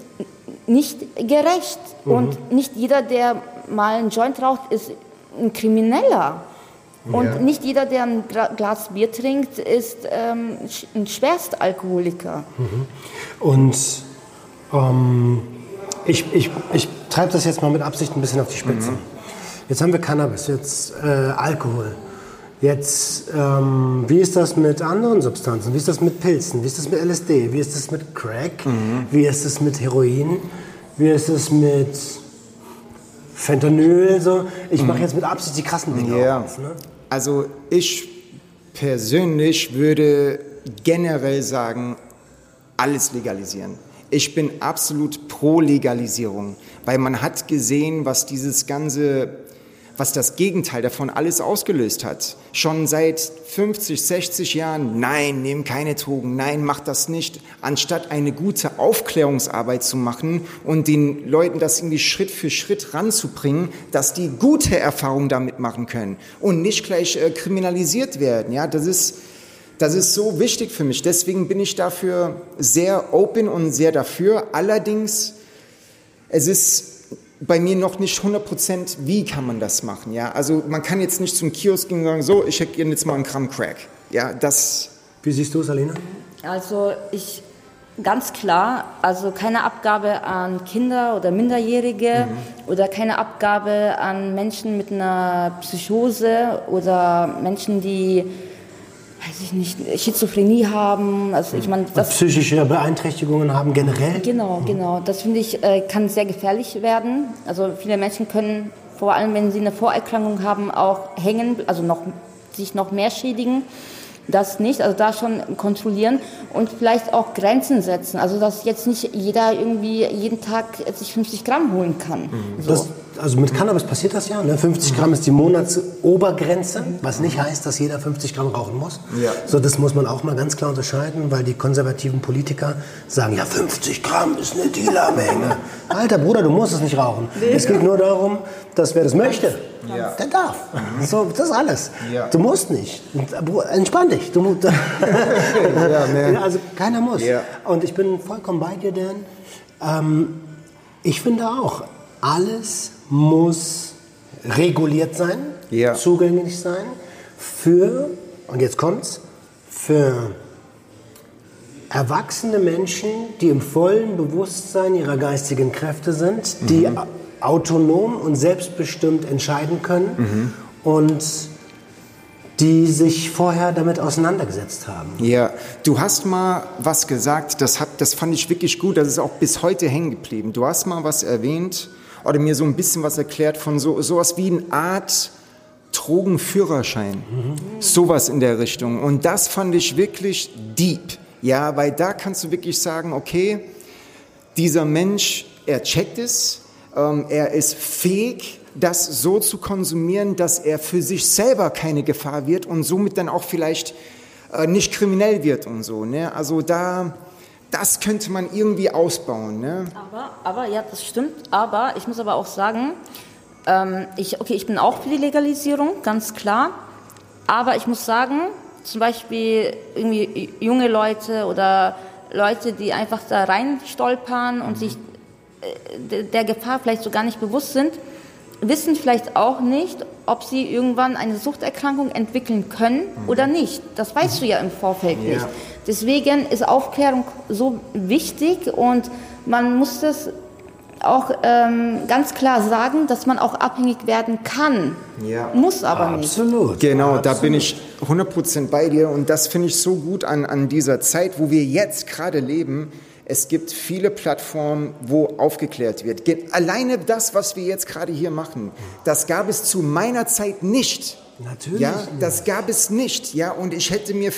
nicht gerecht. Mhm. Und nicht jeder, der mal einen Joint raucht, ist ein Krimineller. Und Ja. nicht jeder, der ein Glas Bier trinkt, ist ähm, ein Schwerstalkoholiker. Und ähm, ich, ich, ich treibe das jetzt mal mit Absicht ein bisschen auf die Spitze. Jetzt haben wir Cannabis, jetzt äh, Alkohol. Jetzt, ähm, wie ist das mit anderen Substanzen? Wie ist das mit Pilzen? Wie ist das mit LSD? Wie ist das mit Crack? Wie ist es mit Heroin? Wie ist es mit Fentanyl? So? Ich mache jetzt mit Absicht die krassen Dinge Ja. auf. Ne? Also ich persönlich würde generell sagen, alles legalisieren. Ich bin absolut pro Legalisierung, weil man hat gesehen, was dieses ganze, was das Gegenteil davon alles ausgelöst hat. Schon seit 50, 60 Jahren, nein, nehm keine Drogen, nein, mach das nicht, anstatt eine gute Aufklärungsarbeit zu machen und den Leuten das irgendwie Schritt für Schritt ranzubringen, dass die gute Erfahrungen damit machen können und nicht gleich äh, kriminalisiert werden. Ja, das ist, das ist so wichtig für mich. Deswegen bin ich dafür sehr open und sehr dafür. Allerdings, es ist bei mir noch nicht 100 Prozent, wie kann man das machen. Ja, also man kann jetzt nicht zum Kiosk gehen und sagen, so, ich hätte jetzt mal einen Gramm Crack. Ja, das, Wie siehst du es, Alina? Also ich ganz klar, also keine Abgabe an Kinder oder Minderjährige oder keine Abgabe an Menschen mit einer Psychose oder Menschen, die weiß ich nicht, Schizophrenie haben. Also ich meine, das Psychische Beeinträchtigungen haben generell? Genau, genau. Das finde ich, äh, kann sehr gefährlich werden. Also viele Menschen können, vor allem wenn sie eine Vorerkrankung haben, auch hängen, also noch, sich noch mehr schädigen. Das nicht, also da schon kontrollieren und vielleicht auch Grenzen setzen. Also dass jetzt nicht jeder irgendwie jeden Tag sich 50 Gramm holen kann. So. Das, also mit Cannabis passiert das ja. Ne? 50 Gramm ist die Monatsobergrenze, was nicht heißt, dass jeder 50 Gramm rauchen muss. Ja. So, das muss man auch mal ganz klar unterscheiden, weil die konservativen Politiker sagen, ja 50 Gramm ist eine Dealermenge. Alter Bruder, du musst es nicht rauchen. Es geht nur darum, dass wer das möchte, der darf. So, das ist alles. Ja. Du musst nicht. Entspann dich. Du, mu- ja, also keiner muss. Ja. Und ich bin vollkommen bei dir, Dan. Ähm, ich finde auch, alles muss reguliert sein, Ja. zugänglich sein für, und jetzt kommt's, für erwachsene Menschen, die im vollen Bewusstsein ihrer geistigen Kräfte sind, die Mhm. a- autonom und selbstbestimmt entscheiden können und die sich vorher damit auseinandergesetzt haben. Ja, du hast mal was gesagt, das, hat, das fand ich wirklich gut, das ist auch bis heute hängen geblieben. Du hast mal was erwähnt oder mir so ein bisschen was erklärt von so sowas wie eine Art Drogenführerschein. Sowas in der Richtung. Und das fand ich wirklich deep. Ja, weil da kannst du wirklich sagen, okay, dieser Mensch, er checkt es, ähm, er ist fähig, das so zu konsumieren, dass er für sich selber keine Gefahr wird und somit dann auch vielleicht äh, nicht kriminell wird und so. Ne? Also da, das könnte man irgendwie ausbauen. Ne? Aber, aber ja, das stimmt. Aber ich muss aber auch sagen, ähm, ich, okay, ich bin auch für die Legalisierung, ganz klar. Aber ich muss sagen, zum Beispiel irgendwie junge Leute oder Leute, die einfach da reinstolpern und sich äh, de- der Gefahr vielleicht so gar nicht bewusst sind, wissen vielleicht auch nicht, ob sie irgendwann eine Suchterkrankung entwickeln können oder nicht. Das weißt du ja im Vorfeld nicht. Deswegen ist Aufklärung so wichtig und man muss das auch ähm, ganz klar sagen, dass man auch abhängig werden kann. Ja. Muss aber nicht. Absolut. Genau, da Absolut. bin ich 100% bei dir und das finde ich so gut an, an dieser Zeit, wo wir jetzt gerade leben. Es gibt viele Plattformen, wo aufgeklärt wird. Ge- Alleine das, was wir jetzt gerade hier machen, das gab es zu meiner Zeit nicht. Natürlich Ja, nicht. das gab es nicht. Ja, und ich hätte mir,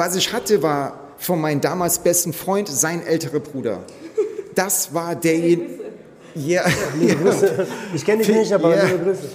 was ich hatte, war von meinem damals besten Freund sein älterer Bruder. Das war derjenige. Ja, Ich kenne dich nicht, aber Ja. liebe Grüße.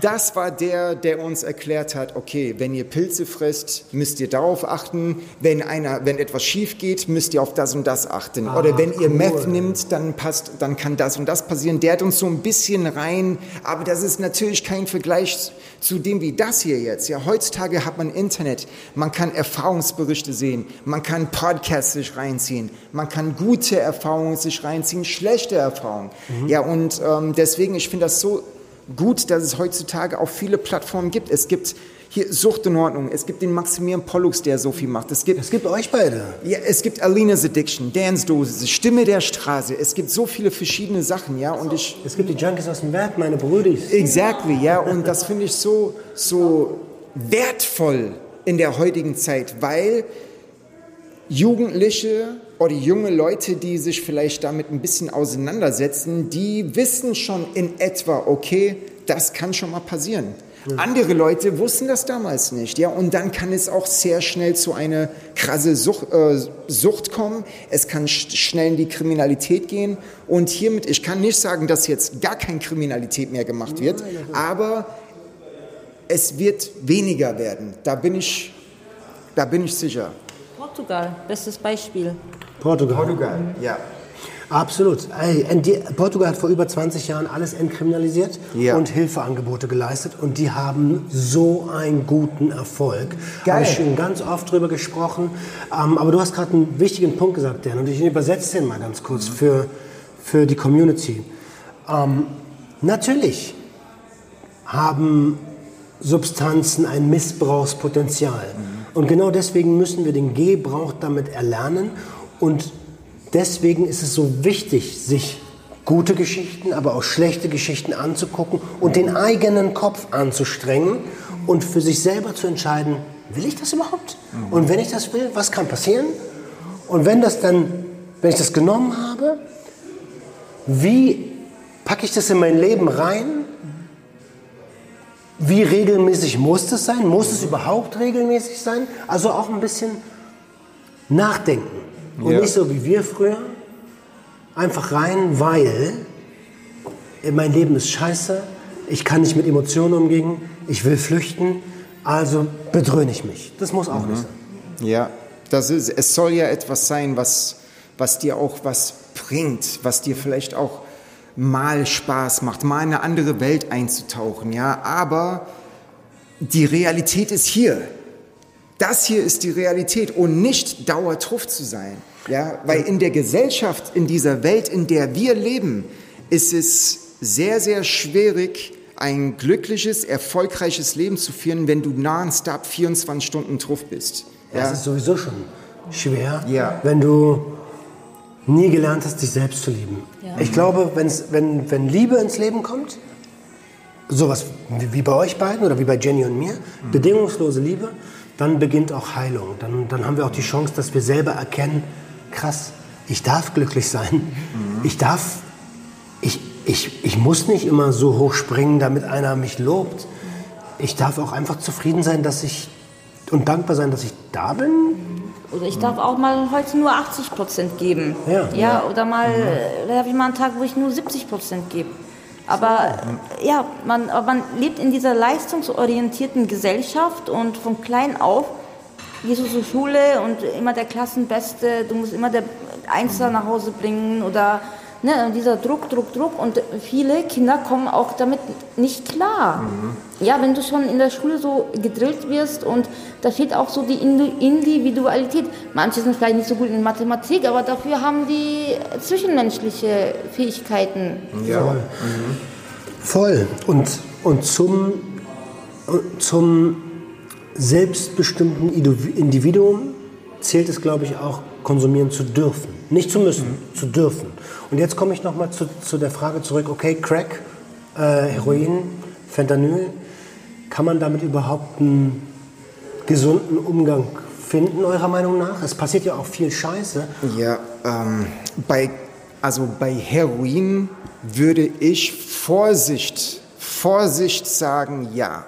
Das war der, der uns erklärt hat, okay, wenn ihr Pilze frisst, müsst ihr darauf achten. Wenn, einer, wenn etwas schief geht, müsst ihr auf das und das achten. Ah, Oder wenn ihr cool. Meth nimmt, dann, passt, dann kann das und das passieren. Der hat uns so ein bisschen rein, aber das ist natürlich kein Vergleich zu dem wie das hier jetzt. Ja, heutzutage hat man Internet, man kann Erfahrungsberichte sehen, man kann Podcasts sich reinziehen, man kann gute Erfahrungen sich reinziehen, schlechte Erfahrungen. Ja, und ähm, deswegen, ich finde das so gut, dass es heutzutage auch viele Plattformen gibt. Es gibt hier Sucht in Ordnung, es gibt den Maximilian Pollux, der so viel macht. Es gibt Es gibt euch beide. ja, es gibt Alina's Addiction, Dance Dose, Stimme der Straße. Es gibt so viele verschiedene Sachen, ja, und ich Es gibt die Junkies aus dem Werk, meine Brüdis. Exactly, ja, und das finde ich so, so wertvoll in der heutigen Zeit, weil Jugendliche oder junge Leute, die sich vielleicht damit ein bisschen auseinandersetzen, die wissen schon in etwa, okay, das kann schon mal passieren. Andere Leute wussten das damals nicht, ja, und dann kann es auch sehr schnell zu einer krasse Sucht, äh, Sucht kommen. Es kann sch schnell in die Kriminalität gehen und hiermit, ich kann nicht sagen, dass jetzt gar keine Kriminalität mehr gemacht wird, aber es wird weniger werden. Da bin ich, da bin ich sicher. Portugal, bestes Beispiel. Portugal. Portugal, ja. Absolut. Ey, Portugal hat vor über 20 Jahren alles entkriminalisiert Ja. und Hilfeangebote geleistet und die haben so einen guten Erfolg. Geil. Habe ich schon ganz oft drüber gesprochen. Ähm, aber du hast gerade einen wichtigen Punkt gesagt, Dan, und ich übersetze den mal ganz kurz für, für die Community. Ähm, natürlich haben Substanzen ein Missbrauchspotenzial. Und genau deswegen müssen wir den Gebrauch damit erlernen. Und deswegen ist es so wichtig, sich gute Geschichten, aber auch schlechte Geschichten anzugucken und den eigenen Kopf anzustrengen und für sich selber zu entscheiden, will ich das überhaupt? Und wenn ich das will, was kann passieren? Und wenn das dann, wenn ich das genommen habe, wie packe ich das in mein Leben rein? Wie regelmäßig muss das sein? Muss es überhaupt regelmäßig sein? Also auch ein bisschen nachdenken. Und Ja. nicht so wie wir früher. Einfach rein, weil mein Leben ist scheiße. Ich kann nicht mit Emotionen umgehen. Ich will flüchten. Also bedröhne ich mich. Das muss auch nicht sein. Ja, das ist, es soll ja etwas sein, was, was dir auch was bringt, was dir vielleicht auch mal Spaß macht, mal in eine andere Welt einzutauchen, ja, aber die Realität ist hier. Das hier ist die Realität und nicht dauertruff zu sein, ja, weil in der Gesellschaft, in dieser Welt, in der wir leben, ist es sehr, sehr schwierig, ein glückliches, erfolgreiches Leben zu führen, wenn du nonstop 24 Stunden truff bist. Das Ja, ist sowieso schon schwer, Ja. wenn du nie gelernt hast, dich selbst zu lieben. Ja. Ich glaube, wenn's, wenn, wenn Liebe ins Leben kommt, sowas wie wie bei euch beiden oder wie bei Jenny und mir, bedingungslose Liebe, dann beginnt auch Heilung. Dann, dann haben wir auch die Chance, dass wir selber erkennen, krass, ich darf glücklich sein. Ich darf, ich, ich, ich muss nicht immer so hoch springen, damit einer mich lobt. Ich darf auch einfach zufrieden sein, dass ich und dankbar sein, dass ich da bin. Oder ich darf auch mal heute nur 80 Prozent geben. Ja. ja oder mal, da habe ich mal einen Tag, wo ich nur 70 Prozent gebe. Aber ja, man, aber man lebt in dieser leistungsorientierten Gesellschaft und von klein auf gehst du zur Schule und immer der Klassenbeste, du musst immer der Einser nach Hause bringen oder ne, dieser Druck, Druck, Druck und viele Kinder kommen auch damit nicht klar. Ja, wenn du schon in der Schule so gedrillt wirst und da fehlt auch so die Indi- Individualität. Manche sind vielleicht nicht so gut in Mathematik, aber dafür haben die zwischenmenschliche Fähigkeiten. ja. Voll. Und, und zum, zum selbstbestimmten Idu- Individuum zählt es, glaube ich, auch konsumieren zu dürfen. Nicht zu müssen, zu dürfen. Und jetzt komme ich nochmal zu, zu der Frage zurück, okay, Crack, äh, Heroin, Fentanyl, kann man damit überhaupt einen gesunden Umgang finden, eurer Meinung nach? Es passiert ja auch viel Scheiße. Ja, ähm, bei, also bei Heroin würde ich Vorsicht, Vorsicht sagen, ja.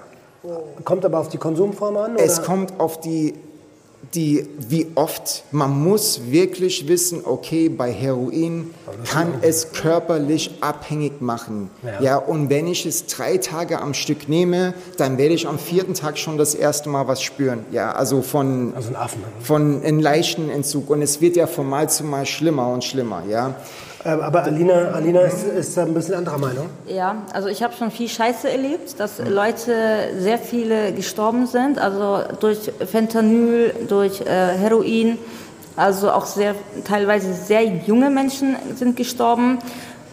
Kommt aber auf die Konsumform an? Es oder? kommt auf die die, wie oft, man muss wirklich wissen, okay, bei Heroin kann es körperlich abhängig machen. Ja. Ja. und wenn ich es drei Tage am Stück nehme, dann werde ich am vierten Tag schon das erste Mal was spüren. Ja, also von, Also ein Affen. von einem leichten Entzug. Und es wird ja von Mal zu Mal schlimmer und schlimmer, ja. Ähm, aber Alina, Alina ist, ist ein bisschen anderer Meinung. Ja, also ich habe schon viel Scheiße erlebt, dass Leute, sehr viele gestorben sind, also durch Fentanyl, durch äh, Heroin, also auch sehr, teilweise sehr junge Menschen sind gestorben.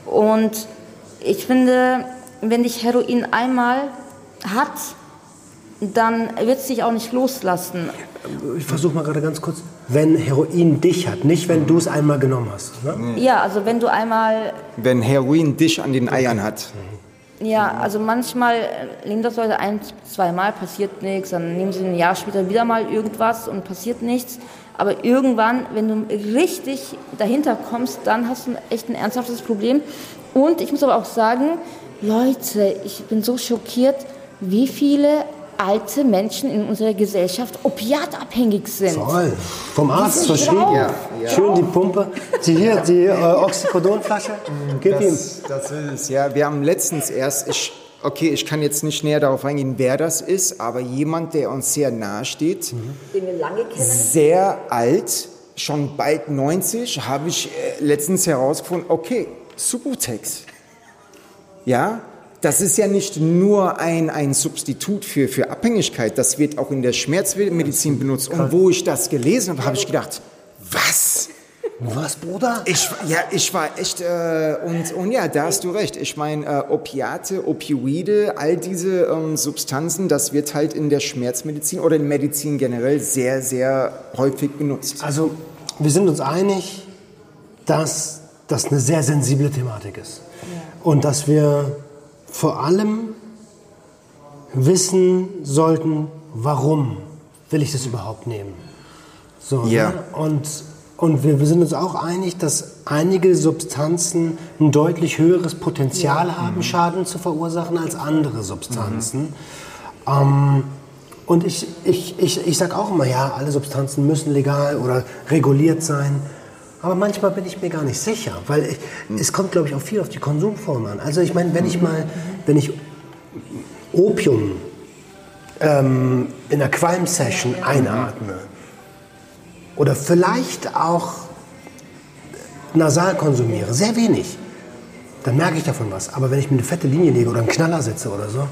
Und ich finde, wenn dich Heroin einmal hat, dann wird es dich auch nicht loslassen. Ich versuche mal gerade ganz kurz. Wenn Heroin dich hat, nicht wenn du es einmal genommen hast. Ne? Ja, also wenn du einmal Wenn Heroin dich an den Eiern hat. Ja, also manchmal äh, nehmen das Leute ein, zweimal, passiert nichts, dann nehmen sie ein Jahr später wieder mal irgendwas und passiert nichts. Aber irgendwann, wenn du richtig dahinter kommst, dann hast du echt ein ernsthaftes Problem. Und ich muss aber auch sagen, Leute, ich bin so schockiert, wie viele alte Menschen in unserer Gesellschaft opiatabhängig sind. Voll. Vom Arzt verschrieben. Ja, ja. Schön die Pumpe. Die hier, die äh, Oxycodonflasche. Gib ihm. Das, ist es, ja. Wir haben letztens erst, ich, okay, ich kann jetzt nicht näher darauf eingehen, wer das ist, aber jemand, der uns sehr nahe steht, Den wir lange kennen. sehr alt, schon bald 90, habe ich äh, letztens herausgefunden, okay, Subutex. Ja, das ist ja nicht nur ein, ein Substitut für, für Abhängigkeit, das wird auch in der Schmerzmedizin benutzt. Und wo ich das gelesen habe, habe ich gedacht, was? Was, Bruder? Ich, ja, ich war echt, äh, und, und ja, da hast du recht. Ich meine, äh, Opiate, Opioide, all diese ähm, Substanzen, das wird halt in der Schmerzmedizin oder in Medizin generell sehr, sehr häufig benutzt. Also, wir sind uns einig, dass das eine sehr sensible Thematik ist. Und dass wir vor allem wissen sollten, warum will ich das überhaupt nehmen. So, Ja. ne? Und, und wir, wir sind uns auch einig, dass einige Substanzen ein deutlich höheres Potenzial haben, Schaden zu verursachen als andere Substanzen. Ähm, und ich, ich, ich, ich sage auch immer, ja, alle Substanzen müssen legal oder reguliert sein. Aber manchmal bin ich mir gar nicht sicher, weil ich, es kommt, glaube ich, auch viel auf die Konsumform an. Also ich meine, wenn ich mal, wenn ich Opium ähm, in einer Qualm-Session einatme oder vielleicht auch nasal konsumiere, sehr wenig, dann merke ich davon was. Aber wenn ich mir eine fette Linie lege oder einen Knaller setze oder so,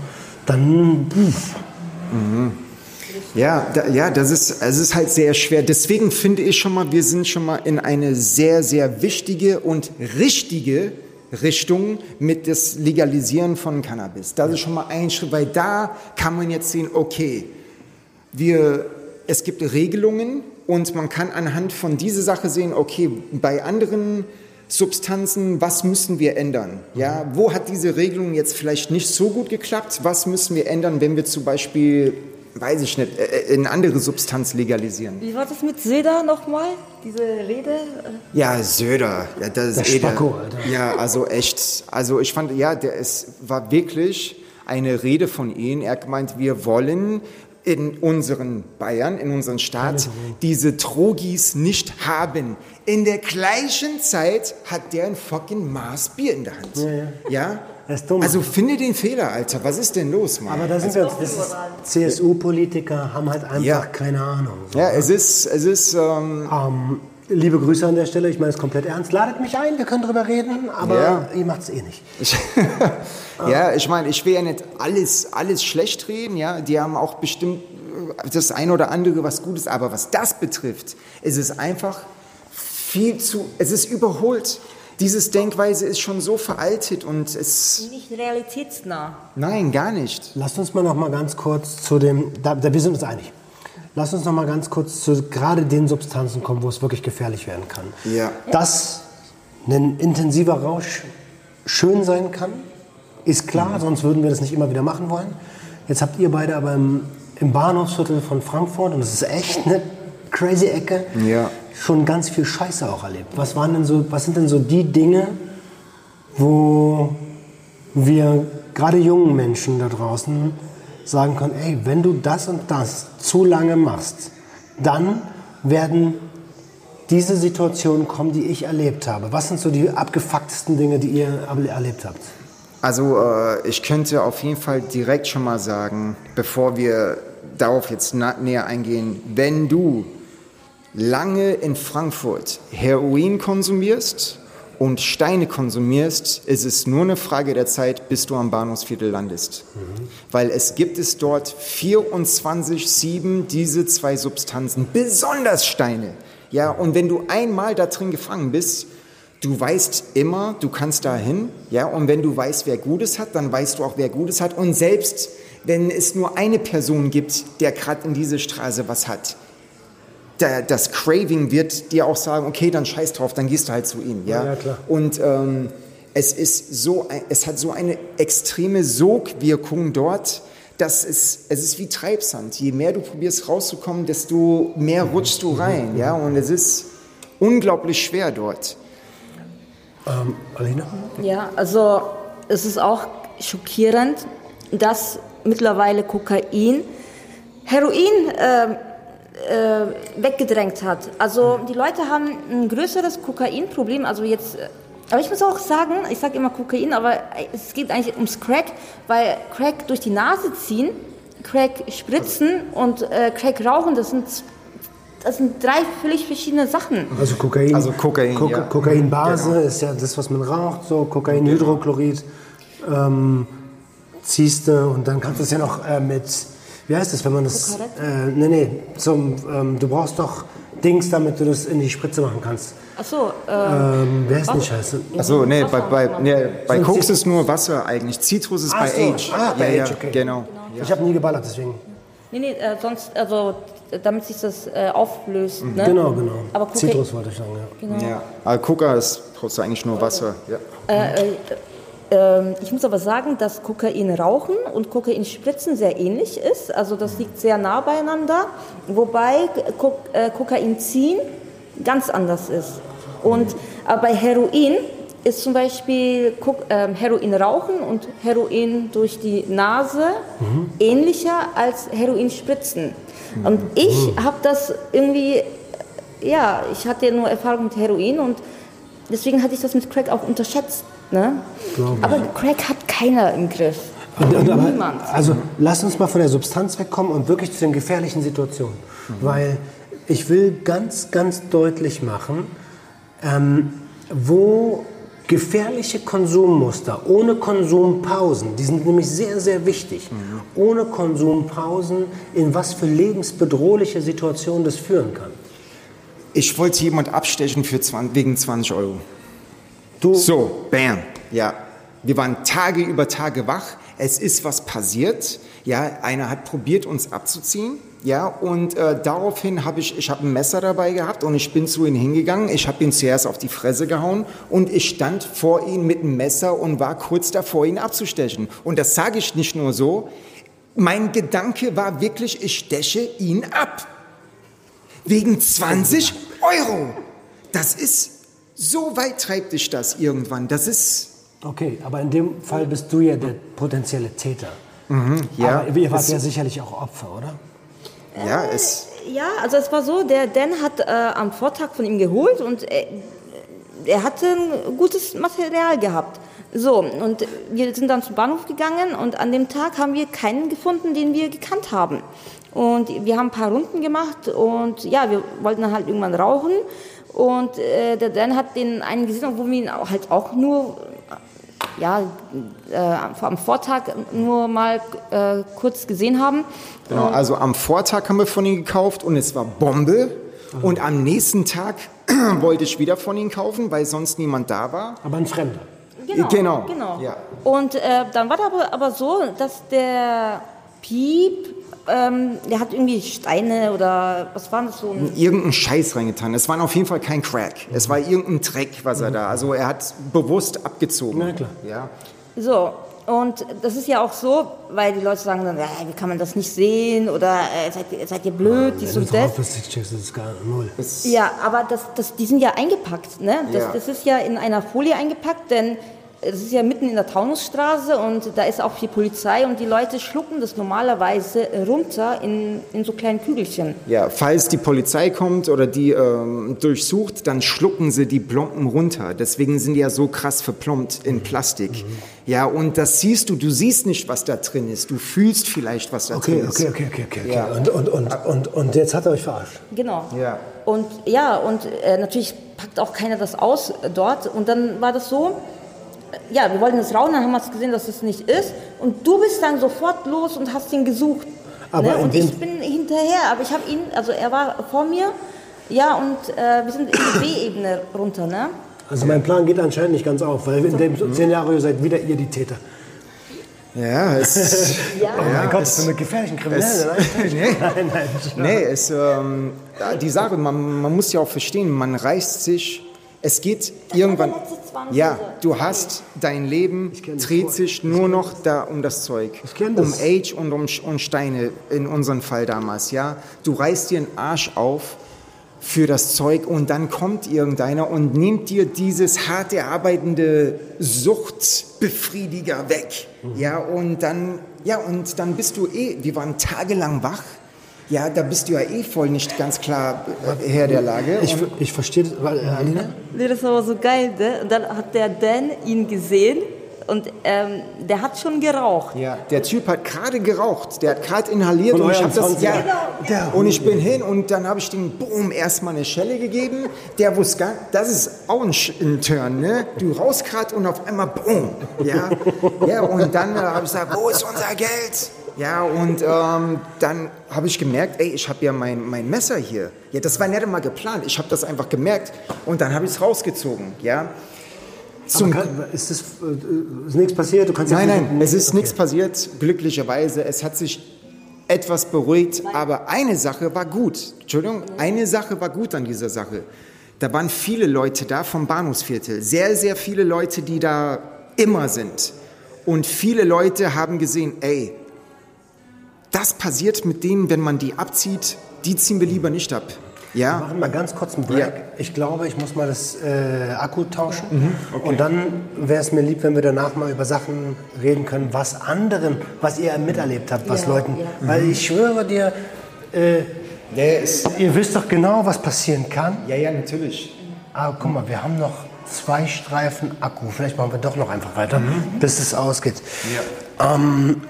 dann pff, Ja, da, ja, das ist, es ist halt sehr schwer. Deswegen finde ich schon mal, wir sind schon mal in eine sehr, sehr wichtige und richtige Richtung mit das Legalisieren von Cannabis. Das ist schon mal ein Schritt, weil da kann man jetzt sehen, okay, wir, es gibt Regelungen und man kann anhand von dieser Sache sehen, okay, bei anderen Substanzen, was müssen wir ändern? Ja, wo hat diese Regelung jetzt vielleicht nicht so gut geklappt? Was müssen wir ändern, wenn wir zum Beispiel, weiß ich nicht, äh, eine andere Substanz legalisieren? Wie war das mit Seda nochmal? Diese Rede? Ja, Söder, ja, das Der ist der, Spacko, Alter. Ja, also echt, also ich fand, ja, der, es war wirklich eine Rede von ihm. Er hat gemeint, wir wollen in unseren Bayern, in unserem Staat, diese Drogis nicht haben. In der gleichen Zeit hat der ein fucking Maß Bier in der Hand. Ja, ja. Das ist dumm. Also finde den Fehler, Alter. Was ist denn los, Mann? aber da sind wir das ist, CSU-Politiker haben halt einfach Ja. keine Ahnung. So. ja, es ist, es ist, ähm, Ähm, liebe Grüße an der Stelle, ich meine es komplett ernst. Ladet mich ein, wir können drüber reden, aber Ja. ihr macht es eh nicht. Ich, ja, ich meine, ich will ja nicht alles, alles schlecht reden, ja. Die haben auch bestimmt äh, das eine oder andere was Gutes, aber was das betrifft, ist es einfach viel zu, es ist überholt. Dieses Denkweise ist schon so veraltet und es, Nicht realitätsnah. nein, gar nicht. Lasst uns mal noch mal ganz kurz zu dem, da, da wir sind uns einig. Lasst uns noch mal ganz kurz zu gerade den Substanzen kommen, wo es wirklich gefährlich werden kann. Ja. Dass ein intensiver Rausch schön sein kann, ist klar, sonst würden wir das nicht immer wieder machen wollen. Jetzt habt ihr beide aber im, im Bahnhofsviertel von Frankfurt, und das ist echt eine crazy Ecke, Ja. Schon ganz viel Scheiße auch erlebt. Was, waren denn so, was sind denn so die Dinge, wo wir gerade jungen Menschen da draußen sagen können, ey, wenn du das und das zu lange machst, dann werden diese Situationen kommen, die ich erlebt habe. Was sind so die abgefucktesten Dinge, die ihr erlebt habt? Also äh, ich könnte auf jeden Fall direkt schon mal sagen, bevor wir darauf jetzt näher eingehen, wenn du lange in Frankfurt Heroin konsumierst und Steine konsumierst, ist es nur eine Frage der Zeit, bis du am Bahnhofsviertel landest. Mhm. Weil es gibt es dort 24-7 diese zwei Substanzen, besonders Steine. Ja, und wenn du einmal da drin gefangen bist, du weißt immer, du kannst da hin. Ja, und wenn du weißt, wer Gutes hat, dann weißt du auch, wer Gutes hat. Und selbst wenn es nur eine Person gibt, der gerade in diese Straße was hat, der, das Craving wird dir auch sagen, okay, dann scheiß drauf, dann gehst du halt zu ihm. Ja, ja klar. Und ähm, es ist so, es hat so eine extreme Sogwirkung dort, dass es, es ist wie Treibsand. Je mehr du probierst rauszukommen, desto mehr rutschst du rein. Ja, und es ist unglaublich schwer dort. Ähm, Alina? Ja, also es ist auch schockierend, dass mittlerweile Kokain Heroin äh, äh, weggedrängt hat. Also die Leute haben ein größeres Kokainproblem. Also jetzt, äh, aber ich muss auch sagen, ich sage immer Kokain, aber es geht eigentlich ums Crack, weil Crack durch die Nase ziehen, Crack spritzen und äh, Crack rauchen, das sind das sind drei völlig verschiedene Sachen. Also Kokain, also Kokain, Ko ja. Kokainbase genau. ist ja das, was man raucht, so Kokainhydrochlorid ähm, ziehst du und dann kannst du es ja noch äh, mit wie heißt das, wenn man das. Äh, nee, nee, zum, ähm, du brauchst doch Dings, damit du das in die Spritze machen kannst. Ach so, ähm, ähm, wer ist nicht scheiße? Achso, nee, bei, bei, nee, bei Koks ist nur Wasser eigentlich. Zitrus ist bei so. Age. Ah, bei ja, Age, okay. Genau. Ja. Ich habe nie geballert, deswegen. Nee, nee, äh, sonst, also damit sich das äh, auflöst. Mhm. Ne? Genau, genau. Aber Zitrus wollte ich sagen, ja. Genau. ja. Aber Coca ist trotzdem eigentlich nur Wasser. Ja. Äh, äh ich muss aber sagen, dass Kokainrauchen und Kokainspritzen sehr ähnlich ist. Also das liegt sehr nah beieinander, wobei äh, Kokainziehen ganz anders ist. Und aber bei Heroin ist zum Beispiel ähm, Heroin rauchen und Heroin durch die Nase mhm. ähnlicher als Heroin spritzen. Und ich mhm. habe das irgendwie, ja, ich hatte nur Erfahrung mit Heroin und deswegen hatte ich das mit Crack auch unterschätzt. Ne? Aber Crack hat keiner im Griff. Niemand. Also lass uns mal von der Substanz wegkommen und wirklich zu den gefährlichen Situationen. Mhm. Weil ich will ganz, ganz deutlich machen, ähm, wo gefährliche Konsummuster ohne Konsumpausen, die sind nämlich sehr, sehr wichtig, mhm. ohne Konsumpausen, in was für lebensbedrohliche Situationen das führen kann. Ich wollte jemand abstechen für 20, wegen 20 Euro. Du? So, bam, ja. Wir waren Tage über Tage wach. Es ist was passiert. Ja, einer hat probiert, uns abzuziehen. Ja, und äh, daraufhin habe ich, ich habe ein Messer dabei gehabt und ich bin zu ihm hingegangen. Ich habe ihn zuerst auf die Fresse gehauen und ich stand vor ihm mit dem Messer und war kurz davor, ihn abzustechen. Und das sage ich nicht nur so. Mein Gedanke war wirklich, ich steche ihn ab. Wegen 20 Euro. Das ist so weit treibt dich das irgendwann. Das ist. Okay, aber in dem Fall bist du ja der potenzielle Täter. Mhm, ja. Aber ihr wart ja sicherlich auch Opfer, oder? Ja, es. Ja, also es war so, der Dan hat äh, am Vortag von ihm geholt und er, er hatte ein gutes Material gehabt. So, und wir sind dann zum Bahnhof gegangen und an dem Tag haben wir keinen gefunden, den wir gekannt haben. Und wir haben ein paar Runden gemacht und ja, wir wollten dann halt irgendwann rauchen. Und äh, der Dan hat den einen gesehen, wo wir ihn halt auch nur ja, äh, am Vortag nur mal äh, kurz gesehen haben. Genau, also am Vortag haben wir von ihm gekauft und es war Bombe. Und am nächsten Tag wollte ich wieder von ihm kaufen, weil sonst niemand da war. Aber ein Fremder. Genau. genau. genau. Ja. Und äh, dann war das aber, aber so, dass der Piep ähm, der hat irgendwie Steine oder was war das so? Irgendeinen Scheiß reingetan. Es war auf jeden Fall kein Crack. Es war irgendein Dreck, was er da. Also er hat bewusst abgezogen. Na klar. Ja. So. Und das ist ja auch so, weil die Leute sagen dann, ja, wie kann man das nicht sehen oder äh, seid, ihr, seid ihr blöd, ja, dies und das. das ist gar null. Ja, aber das, das, die sind ja eingepackt. Ne? Das, ja. das ist ja in einer Folie eingepackt, denn es ist ja mitten in der Taunusstraße und da ist auch die Polizei und die Leute schlucken das normalerweise runter in, in so kleinen Kügelchen. Ja, falls die Polizei kommt oder die ähm, durchsucht, dann schlucken sie die Plomben runter. Deswegen sind die ja so krass verplombt in Plastik. Mhm. Ja, und das siehst du, du siehst nicht, was da drin ist. Du fühlst vielleicht, was da okay, drin ist. Okay, okay, okay, okay. Ja. Und, und, und, und, und jetzt hat er euch verarscht. Genau. Ja. Und ja, und äh, natürlich packt auch keiner das aus dort. Und dann war das so, ja, wir wollten das rauchen, dann haben wir es gesehen, dass es nicht ist. Und du bist dann sofort los und hast ihn gesucht. Aber ne? Und ich bin hinterher, aber ich habe ihn, also er war vor mir, ja, und äh, wir sind in die B-Ebene runter, ne? Also mein Plan geht anscheinend nicht ganz auf, weil in dem Szenario seid wieder ihr die Täter. Ja, es, Ja. Oh mein Ja, Gott, es- so eine gefährlichen Kriminellen. es- nein? nee. nein, nein. nee, es, ähm, die Sache, man, man muss ja auch verstehen, man reißt sich, es geht irgendwann, letzte Zwang, ja, du hast, dein Leben das dreht sich nur noch da um das Zeug. Um das. Age und um, um Steine, in unserem Fall damals, ja. Du reißt dir einen Arsch auf für das Zeug und dann kommt irgendeiner und nimmt dir dieses hart erarbeitende Suchtbefriediger weg. Ja, und dann, ja, und dann bist du eh, wir waren tagelang wach. Ja, da bist du ja eh voll nicht ganz klar äh, Herr der Lage. Ich, ich verstehe das, weil, äh, Alina? Nee, das war aber so geil, ne? Und dann hat der Dan ihn gesehen und ähm, der hat schon geraucht. Ja, der Typ hat gerade geraucht, der hat gerade inhaliert und ich habe das 20er. ja Der und ich bin hin und dann habe ich dem Boom erstmal eine Schelle gegeben. Der wusste gar, das ist auch ein, ein Turn, ne? Du raus gerade und auf einmal Boom, ja, ja und dann äh, habe ich gesagt, wo ist unser Geld? Ja und ähm, dann habe ich gemerkt, ey, ich habe ja mein, mein Messer hier. Ja, das war nicht einmal geplant. Ich habe das einfach gemerkt und dann habe ich es rausgezogen, ja. Aber kann, ist, das, äh, ist nichts passiert? Du kannst Nein, nein, nicht- es ist Okay. nichts passiert, glücklicherweise. Es hat sich etwas beruhigt, aber eine Sache war gut. Entschuldigung, eine Sache war gut an dieser Sache. Da waren viele Leute da vom Bahnhofsviertel, sehr, sehr viele Leute, die da immer sind. Und viele Leute haben gesehen, ey, das passiert mit denen, wenn man die abzieht, die ziehen wir lieber nicht ab. Wir Ja, machen mal ganz kurz einen Break. Ja. Ich glaube, ich muss mal das äh, Akku tauschen. Und dann wäre es mir lieb, wenn wir danach mal über Sachen reden können, was anderen, was ihr miterlebt habt, was Ja, Leuten. ja. Weil ich schwöre dir, äh, ist, ihr wisst doch genau, was passieren kann. ja, ja, natürlich. Aber guck mal, wir haben noch zwei Streifen Akku. Vielleicht machen wir doch noch einfach weiter, bis es ausgeht. Ähm,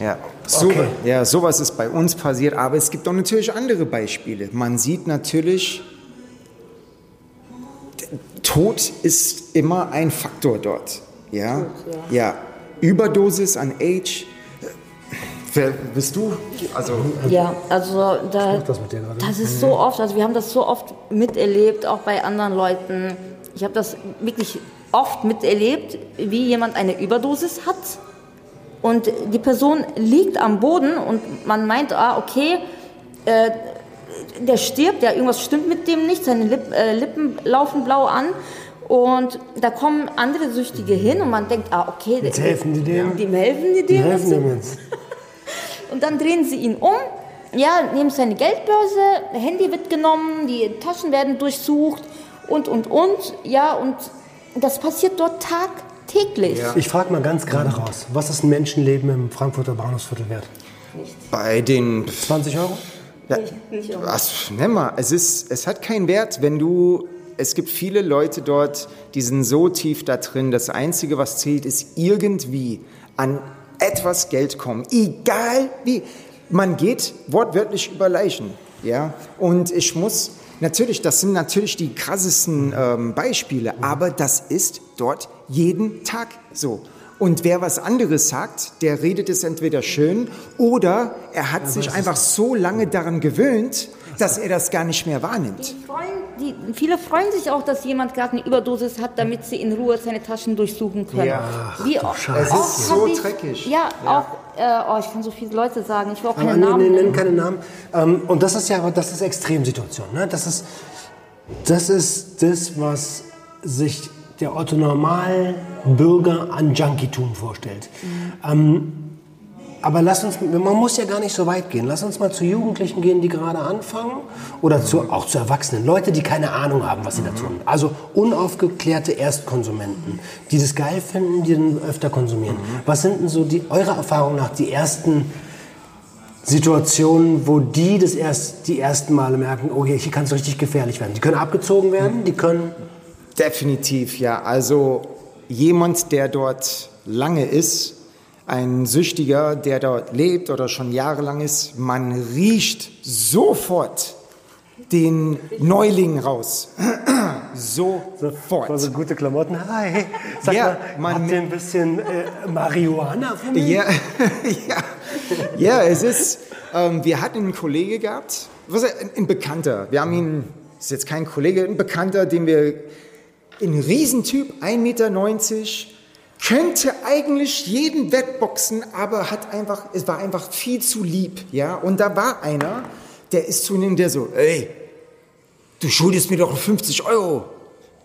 Ja, so, Okay. ja, sowas ist bei uns passiert, aber es gibt auch natürlich andere Beispiele. Man sieht natürlich, Tod ist immer ein Faktor dort. Ja, ja. Überdosis an Age. Wer bist du? Also, Ja, also da, das mit dir gerade. das ist so oft, also wir haben das so oft miterlebt, auch bei anderen Leuten. Ich habe das wirklich oft miterlebt, wie jemand eine Überdosis hat und die Person liegt am Boden und man meint, ah, okay, äh, der stirbt, ja, irgendwas stimmt mit dem nicht, seine Lipp, äh, Lippen laufen blau an. Und da kommen andere Süchtige hin und man denkt, ah, okay, Jetzt helfen die dem. Die helfen die dem. helfen dem jetzt. Und dann drehen sie ihn um, ja, nehmen seine Geldbörse, Handy wird genommen, die Taschen werden durchsucht und, und, und. Ja, und das passiert dort tagtäglich. Ich frage mal ganz gerade raus, was ist ein Menschenleben im Frankfurter Bahnhofsviertel wert? bei den 20 Euro? Ja, nicht was, nimm mal, es, ist, es hat keinen Wert, wenn du, es gibt viele Leute dort, die sind so tief da drin, das Einzige, was zählt, ist irgendwie an etwas Geld kommen, egal wie. Man geht wortwörtlich über Leichen, ja, und ich muss, natürlich, das sind natürlich die krassesten ähm, Beispiele, aber das ist dort jeden Tag so. Und wer was anderes sagt, der redet es entweder schön oder er hat sich einfach so lange daran gewöhnt, dass er das gar nicht mehr wahrnimmt. Die freuen, die, viele freuen sich auch, dass jemand gerade eine Überdosis hat, damit sie in Ruhe seine Taschen durchsuchen können. Ja. Wie oft. Es ist so ich, dreckig. Ja, auch, äh, oh, ich kann so viele Leute sagen, ich will auch keine Aber Namen nee, nennen. keine Namen. Ähm, und das ist ja, aber das ist Extremsituation. Ne? Das, ist, das ist das, was sich der Otto Normalbürger an Junkietum vorstellt. Ähm, aber lass uns, man muss ja gar nicht so weit gehen. Lass uns mal zu Jugendlichen gehen, die gerade anfangen oder zu, auch zu Erwachsenen. Leute, die keine Ahnung haben, was sie da tun. Also unaufgeklärte Erstkonsumenten, die das geil finden, die dann öfter konsumieren. Was sind denn so die, eurer Erfahrung nach die ersten Situationen, wo die das erst, die ersten Male merken, oh, hier kann es richtig gefährlich werden. Die können abgezogen werden, die können... Definitiv, ja. Also jemand, der dort lange ist, ein Süchtiger, der dort lebt oder schon jahrelang ist, man riecht sofort den Neuling raus. sofort. Also gute Klamotten. Hi. Sag Ja, mal, man- habt ihr ein bisschen äh, Marihuana für mich? Ja, ja, ja, es ist, ähm, wir hatten einen Kollege gehabt, was, ein, ein Bekannter, wir haben ihn, ist jetzt kein Kollege, ein Bekannter, den wir, ein Riesentyp, 1,90 Meter, könnte eigentlich jeden wettboxen, aber hat einfach, es war einfach viel zu lieb, ja, und da war einer, der ist zu ihm, der so, ey, du schuldest mir doch 50 Euro.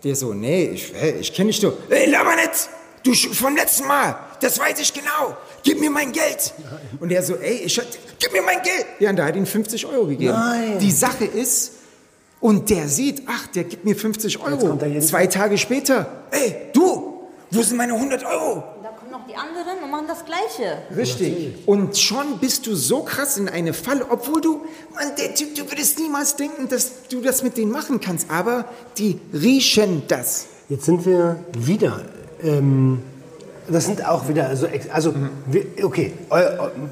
Der so, nee, ich, ich kenne dich doch. Ey, laber nicht! Du vom letzten Mal, das weiß ich genau. Gib mir mein Geld. Und der so, ey, ich, gib mir mein Geld. Ja, und da hat ihn 50 Euro gegeben. Nein. Die Sache ist, und der sieht, ach, der gibt mir 50 Euro. Zwei Tage später, ey, du, wo sind meine 100 Euro? Da kommen noch die anderen und machen das Gleiche. Richtig. Und schon bist du so krass in eine Falle, obwohl du, Mann, der Typ, du würdest niemals denken, dass du das mit denen machen kannst. Aber die riechen das. Jetzt sind wir wieder. Ähm, das sind auch wieder, also, also wir, okay,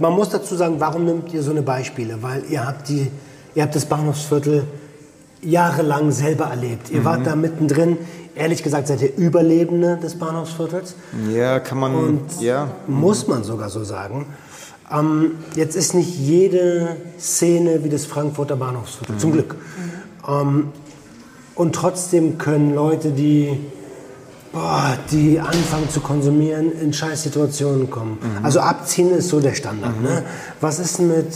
man muss dazu sagen, warum nimmt ihr so eine Beispiele? Weil ihr habt, die, ihr habt das Bahnhofsviertel jahrelang selber erlebt. Ihr wart da mittendrin. Ehrlich gesagt seid ihr Überlebende des Bahnhofsviertels. Ja, kann man, Und ja. muss man sogar so sagen. Ähm, jetzt ist nicht jede Szene wie das Frankfurter Bahnhofsviertel, zum Glück. Ähm, und trotzdem können Leute, die, boah, die anfangen zu konsumieren, in Scheißsituationen kommen. Also abziehen ist so der Standard. Ne? Was ist mit,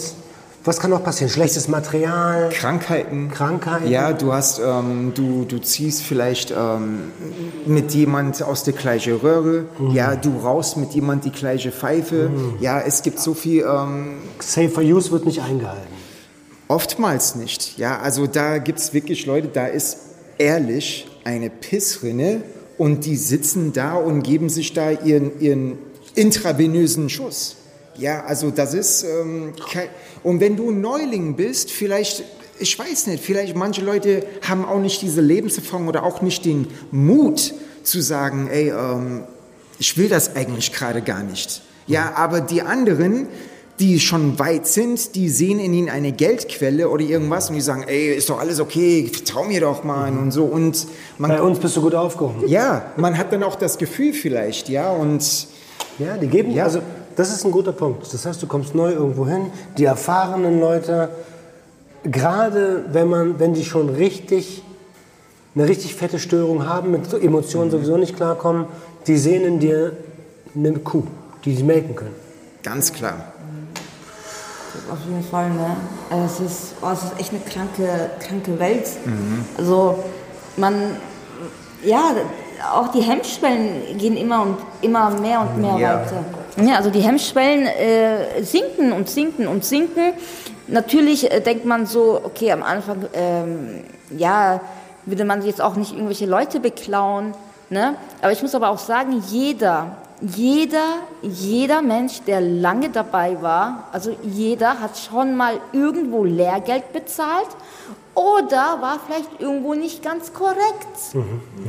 was kann noch passieren? Schlechtes Material? Krankheiten. Krankheiten? Ja, du hast, ähm, du, du ziehst vielleicht ähm, mit jemand aus der gleichen Röhre. Ja, du rauchst mit jemand die gleiche Pfeife. Ja, es gibt so viel. Ähm, Safer Use wird nicht eingehalten. Oftmals nicht. Ja, also da gibt es wirklich Leute, da ist ehrlich eine Pissrinne und die sitzen da und geben sich da ihren, ihren intravenösen Schuss. Ja, also das ist ähm, kein, und wenn du ein Neuling bist, vielleicht, ich weiß nicht, vielleicht manche Leute haben auch nicht diese Lebenserfahrung oder auch nicht den Mut zu sagen, ey, ähm, ich will das eigentlich gerade gar nicht. Ja, aber die anderen, die schon weit sind, die sehen in ihnen eine Geldquelle oder irgendwas und die sagen, ey, ist doch alles okay, vertrau mir doch mal und so und Bei man, uns bist du gut aufgehoben. ja, man hat dann auch das Gefühl vielleicht, ja, und Ja, die geben, Ja. also das ist ein guter Punkt. Das heißt, du kommst neu irgendwo hin, die erfahrenen Leute, gerade wenn man, wenn die schon richtig, eine richtig fette Störung haben, mit Emotionen sowieso nicht klarkommen, die sehen in dir eine Kuh, die sie melken können. ganz klar. Auf jeden Fall, ne? Also Es ist, oh, es ist echt eine kranke, kranke Welt. Also man, ja, auch die Hemmschwellen gehen immer und immer mehr und mehr Ja. weiter. Ja, also die Hemmschwellen äh, sinken und sinken und sinken. Natürlich äh, denkt man so, okay, am Anfang, ähm, ja, würde man jetzt auch nicht irgendwelche Leute beklauen, ne? Aber ich muss aber auch sagen, jeder, jeder, jeder Mensch, der lange dabei war, also jeder hat schon mal irgendwo Lehrgeld bezahlt oder war vielleicht irgendwo nicht ganz korrekt.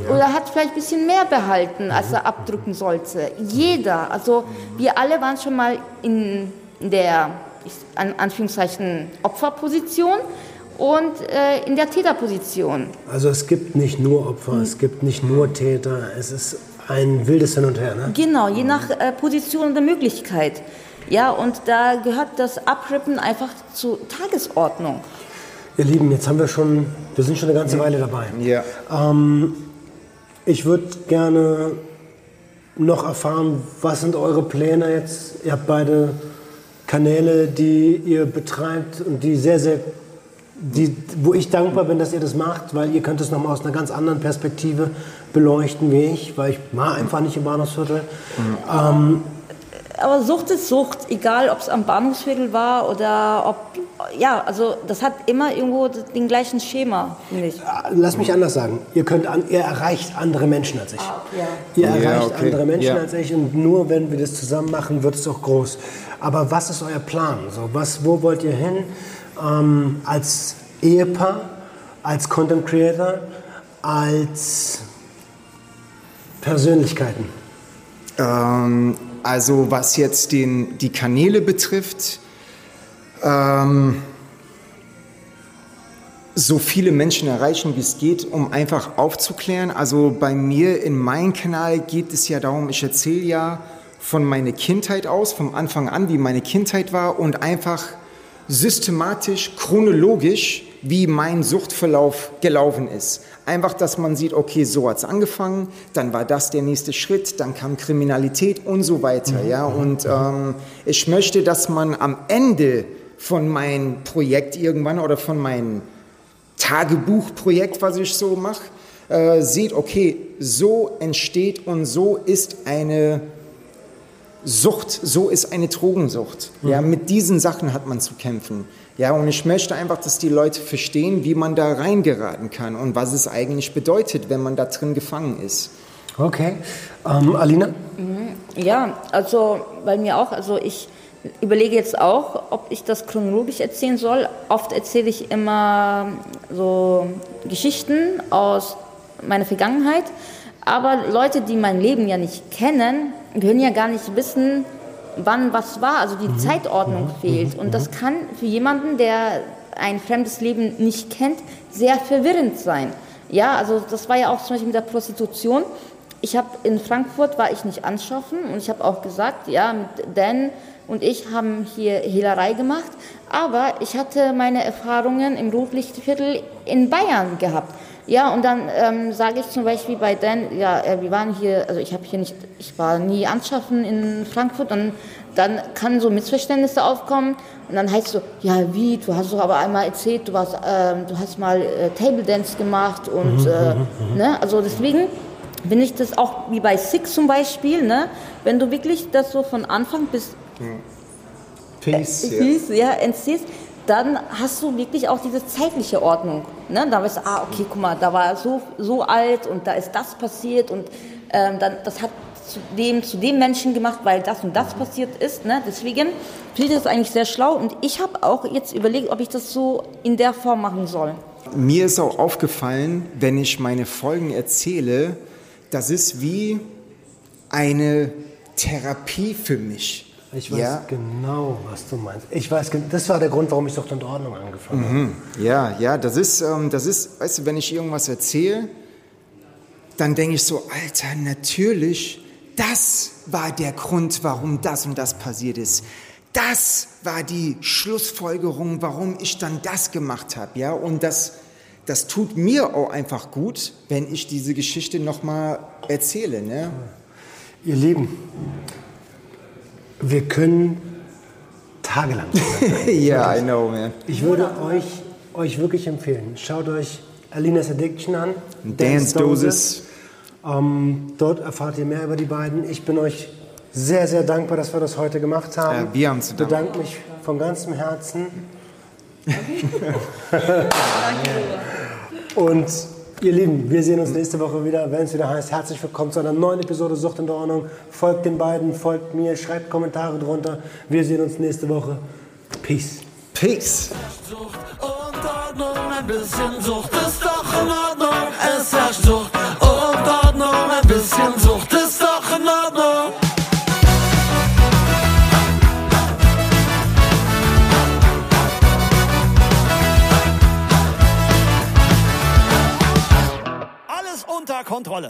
Oder hat vielleicht ein bisschen mehr behalten, als er abdrücken sollte. Jeder, also wir alle waren schon mal in der, an Anführungszeichen, Opferposition und äh, in der Täterposition. Also es gibt nicht nur Opfer, es gibt nicht nur Täter, es ist ein wildes Hin und Her. Ne? Genau, je nach äh, Position und der Möglichkeit. Ja, und da gehört das Abrippen einfach zur Tagesordnung. Ihr Lieben, jetzt haben wir schon, wir sind schon eine ganze Weile dabei. Ja. Ähm, ich würde gerne noch erfahren, was sind eure Pläne jetzt? Ihr habt beide Kanäle, die ihr betreibt und die sehr, sehr, die, wo ich dankbar bin, dass ihr das macht, weil ihr könnt es nochmal aus einer ganz anderen Perspektive beleuchten wie ich, weil ich war einfach nicht im Bahnhofsviertel. Ähm, aber Sucht ist Sucht, egal ob es am Bahnhofsviertel war oder ob, ja, also das hat immer irgendwo den gleichen Schema, finde ich. Lass mich anders sagen. Ihr, könnt an, ihr erreicht andere Menschen als ich. Ah, ja. Ihr Ja, erreicht okay. andere Menschen Ja. als ich und nur wenn wir das zusammen machen, wird es auch groß. Aber was ist euer Plan? So, was, wo wollt ihr hin ähm, als Ehepaar, als Content Creator, als Persönlichkeiten? Ähm, also was jetzt den, die Kanäle betrifft, ähm, so viele Menschen erreichen, wie es geht, um einfach aufzuklären. Also bei mir in meinem Kanal geht es ja darum, ich erzähle ja von meiner Kindheit aus, vom Anfang an, wie meine Kindheit war und einfach systematisch, chronologisch, wie mein Suchtverlauf gelaufen ist. Einfach, dass man sieht, okay, so hat's angefangen, dann war das der nächste Schritt, dann kam Kriminalität und so weiter. Ja? Und ähm, ich möchte, dass man am Ende von meinem Projekt irgendwann oder von meinem Tagebuchprojekt, was ich so mache, äh, sieht, okay, so entsteht und so ist eine Sucht, so ist eine Drogensucht. Ja, mit diesen Sachen hat man zu kämpfen. Ja, und ich möchte einfach, dass die Leute verstehen, wie man da reingeraten kann und was es eigentlich bedeutet, wenn man da drin gefangen ist. Okay. Ähm, Alina? Ja, also bei mir auch. Also ich überlege jetzt auch, ob ich das chronologisch erzählen soll. Oft erzähle ich immer so Geschichten aus meiner Vergangenheit. Aber Leute, die mein Leben ja nicht kennen, können ja gar nicht wissen, wann was war. Also die Zeitordnung fehlt. Und das kann für jemanden, der ein fremdes Leben nicht kennt, sehr verwirrend sein. Ja, also das war ja auch zum Beispiel mit der Prostitution. Ich habe in Frankfurt war ich nicht anschaffen und ich habe auch gesagt, ja, mit Dan und ich haben hier Hehlerei gemacht, aber ich hatte meine Erfahrungen im Rotlichtviertel in Bayern gehabt. Ja, und dann ähm, sage ich zum Beispiel bei Dan, ja, äh, wir waren hier, also ich habe hier nicht, ich war nie anschaffen in Frankfurt und dann kann so Missverständnisse aufkommen und dann heißt so, ja wie, du hast doch aber einmal erzählt, du warst, ähm, du hast mal äh, Table Dance gemacht und äh, ne, also deswegen bin ich das auch wie bei Six zum Beispiel, ne, wenn du wirklich das so von Anfang bis Peace. siehst, ja, entziehst, dann hast du wirklich auch diese zeitliche Ordnung. Ne? Da weißt du, ah, okay, guck mal, da war er so, so alt und da ist das passiert und ähm, dann, das hat zu dem, zu dem Menschen gemacht, weil das und das passiert ist. Ne? Deswegen finde ich das eigentlich sehr schlau und ich habe auch jetzt überlegt, ob ich das so in der Form machen soll. Mir ist auch aufgefallen, wenn ich meine Folgen erzähle, das ist wie eine Therapie für mich. Ich weiß ja, genau, was du meinst. Ich weiß, das war der Grund, warum ich Sucht und Ordnung angefangen habe. Ja, ja, das ist, ähm, das ist, weißt du, wenn ich irgendwas erzähle, dann denke ich so, Alter, natürlich, das war der Grund, warum das und das passiert ist. Das war die Schlussfolgerung, warum ich dann das gemacht habe, ja, und das, das tut mir auch einfach gut, wenn ich diese Geschichte nochmal erzähle, ne? Ihr Lieben, wir können tagelang. Ja, I know, man. Ich würde euch, euch wirklich empfehlen, schaut euch Alina's Addiction an. Dance Dosis. Ähm, dort erfahrt ihr mehr über die beiden. Ich bin euch sehr, sehr dankbar, dass wir das heute gemacht haben. Ja, wir haben zu Ich danken. bedanke mich von ganzem Herzen. Und ihr Lieben, wir sehen uns nächste Woche wieder, wenn es wieder heißt, herzlich willkommen zu einer neuen Episode Sucht in der Ordnung. Folgt den beiden, folgt mir, schreibt Kommentare drunter. Wir sehen uns nächste Woche. Peace. Peace. Sucht und Ordnung, ein bisschen Sucht ist doch in Ordnung. Es herrscht Sucht und Ordnung, ein bisschen Sucht Kontrolle.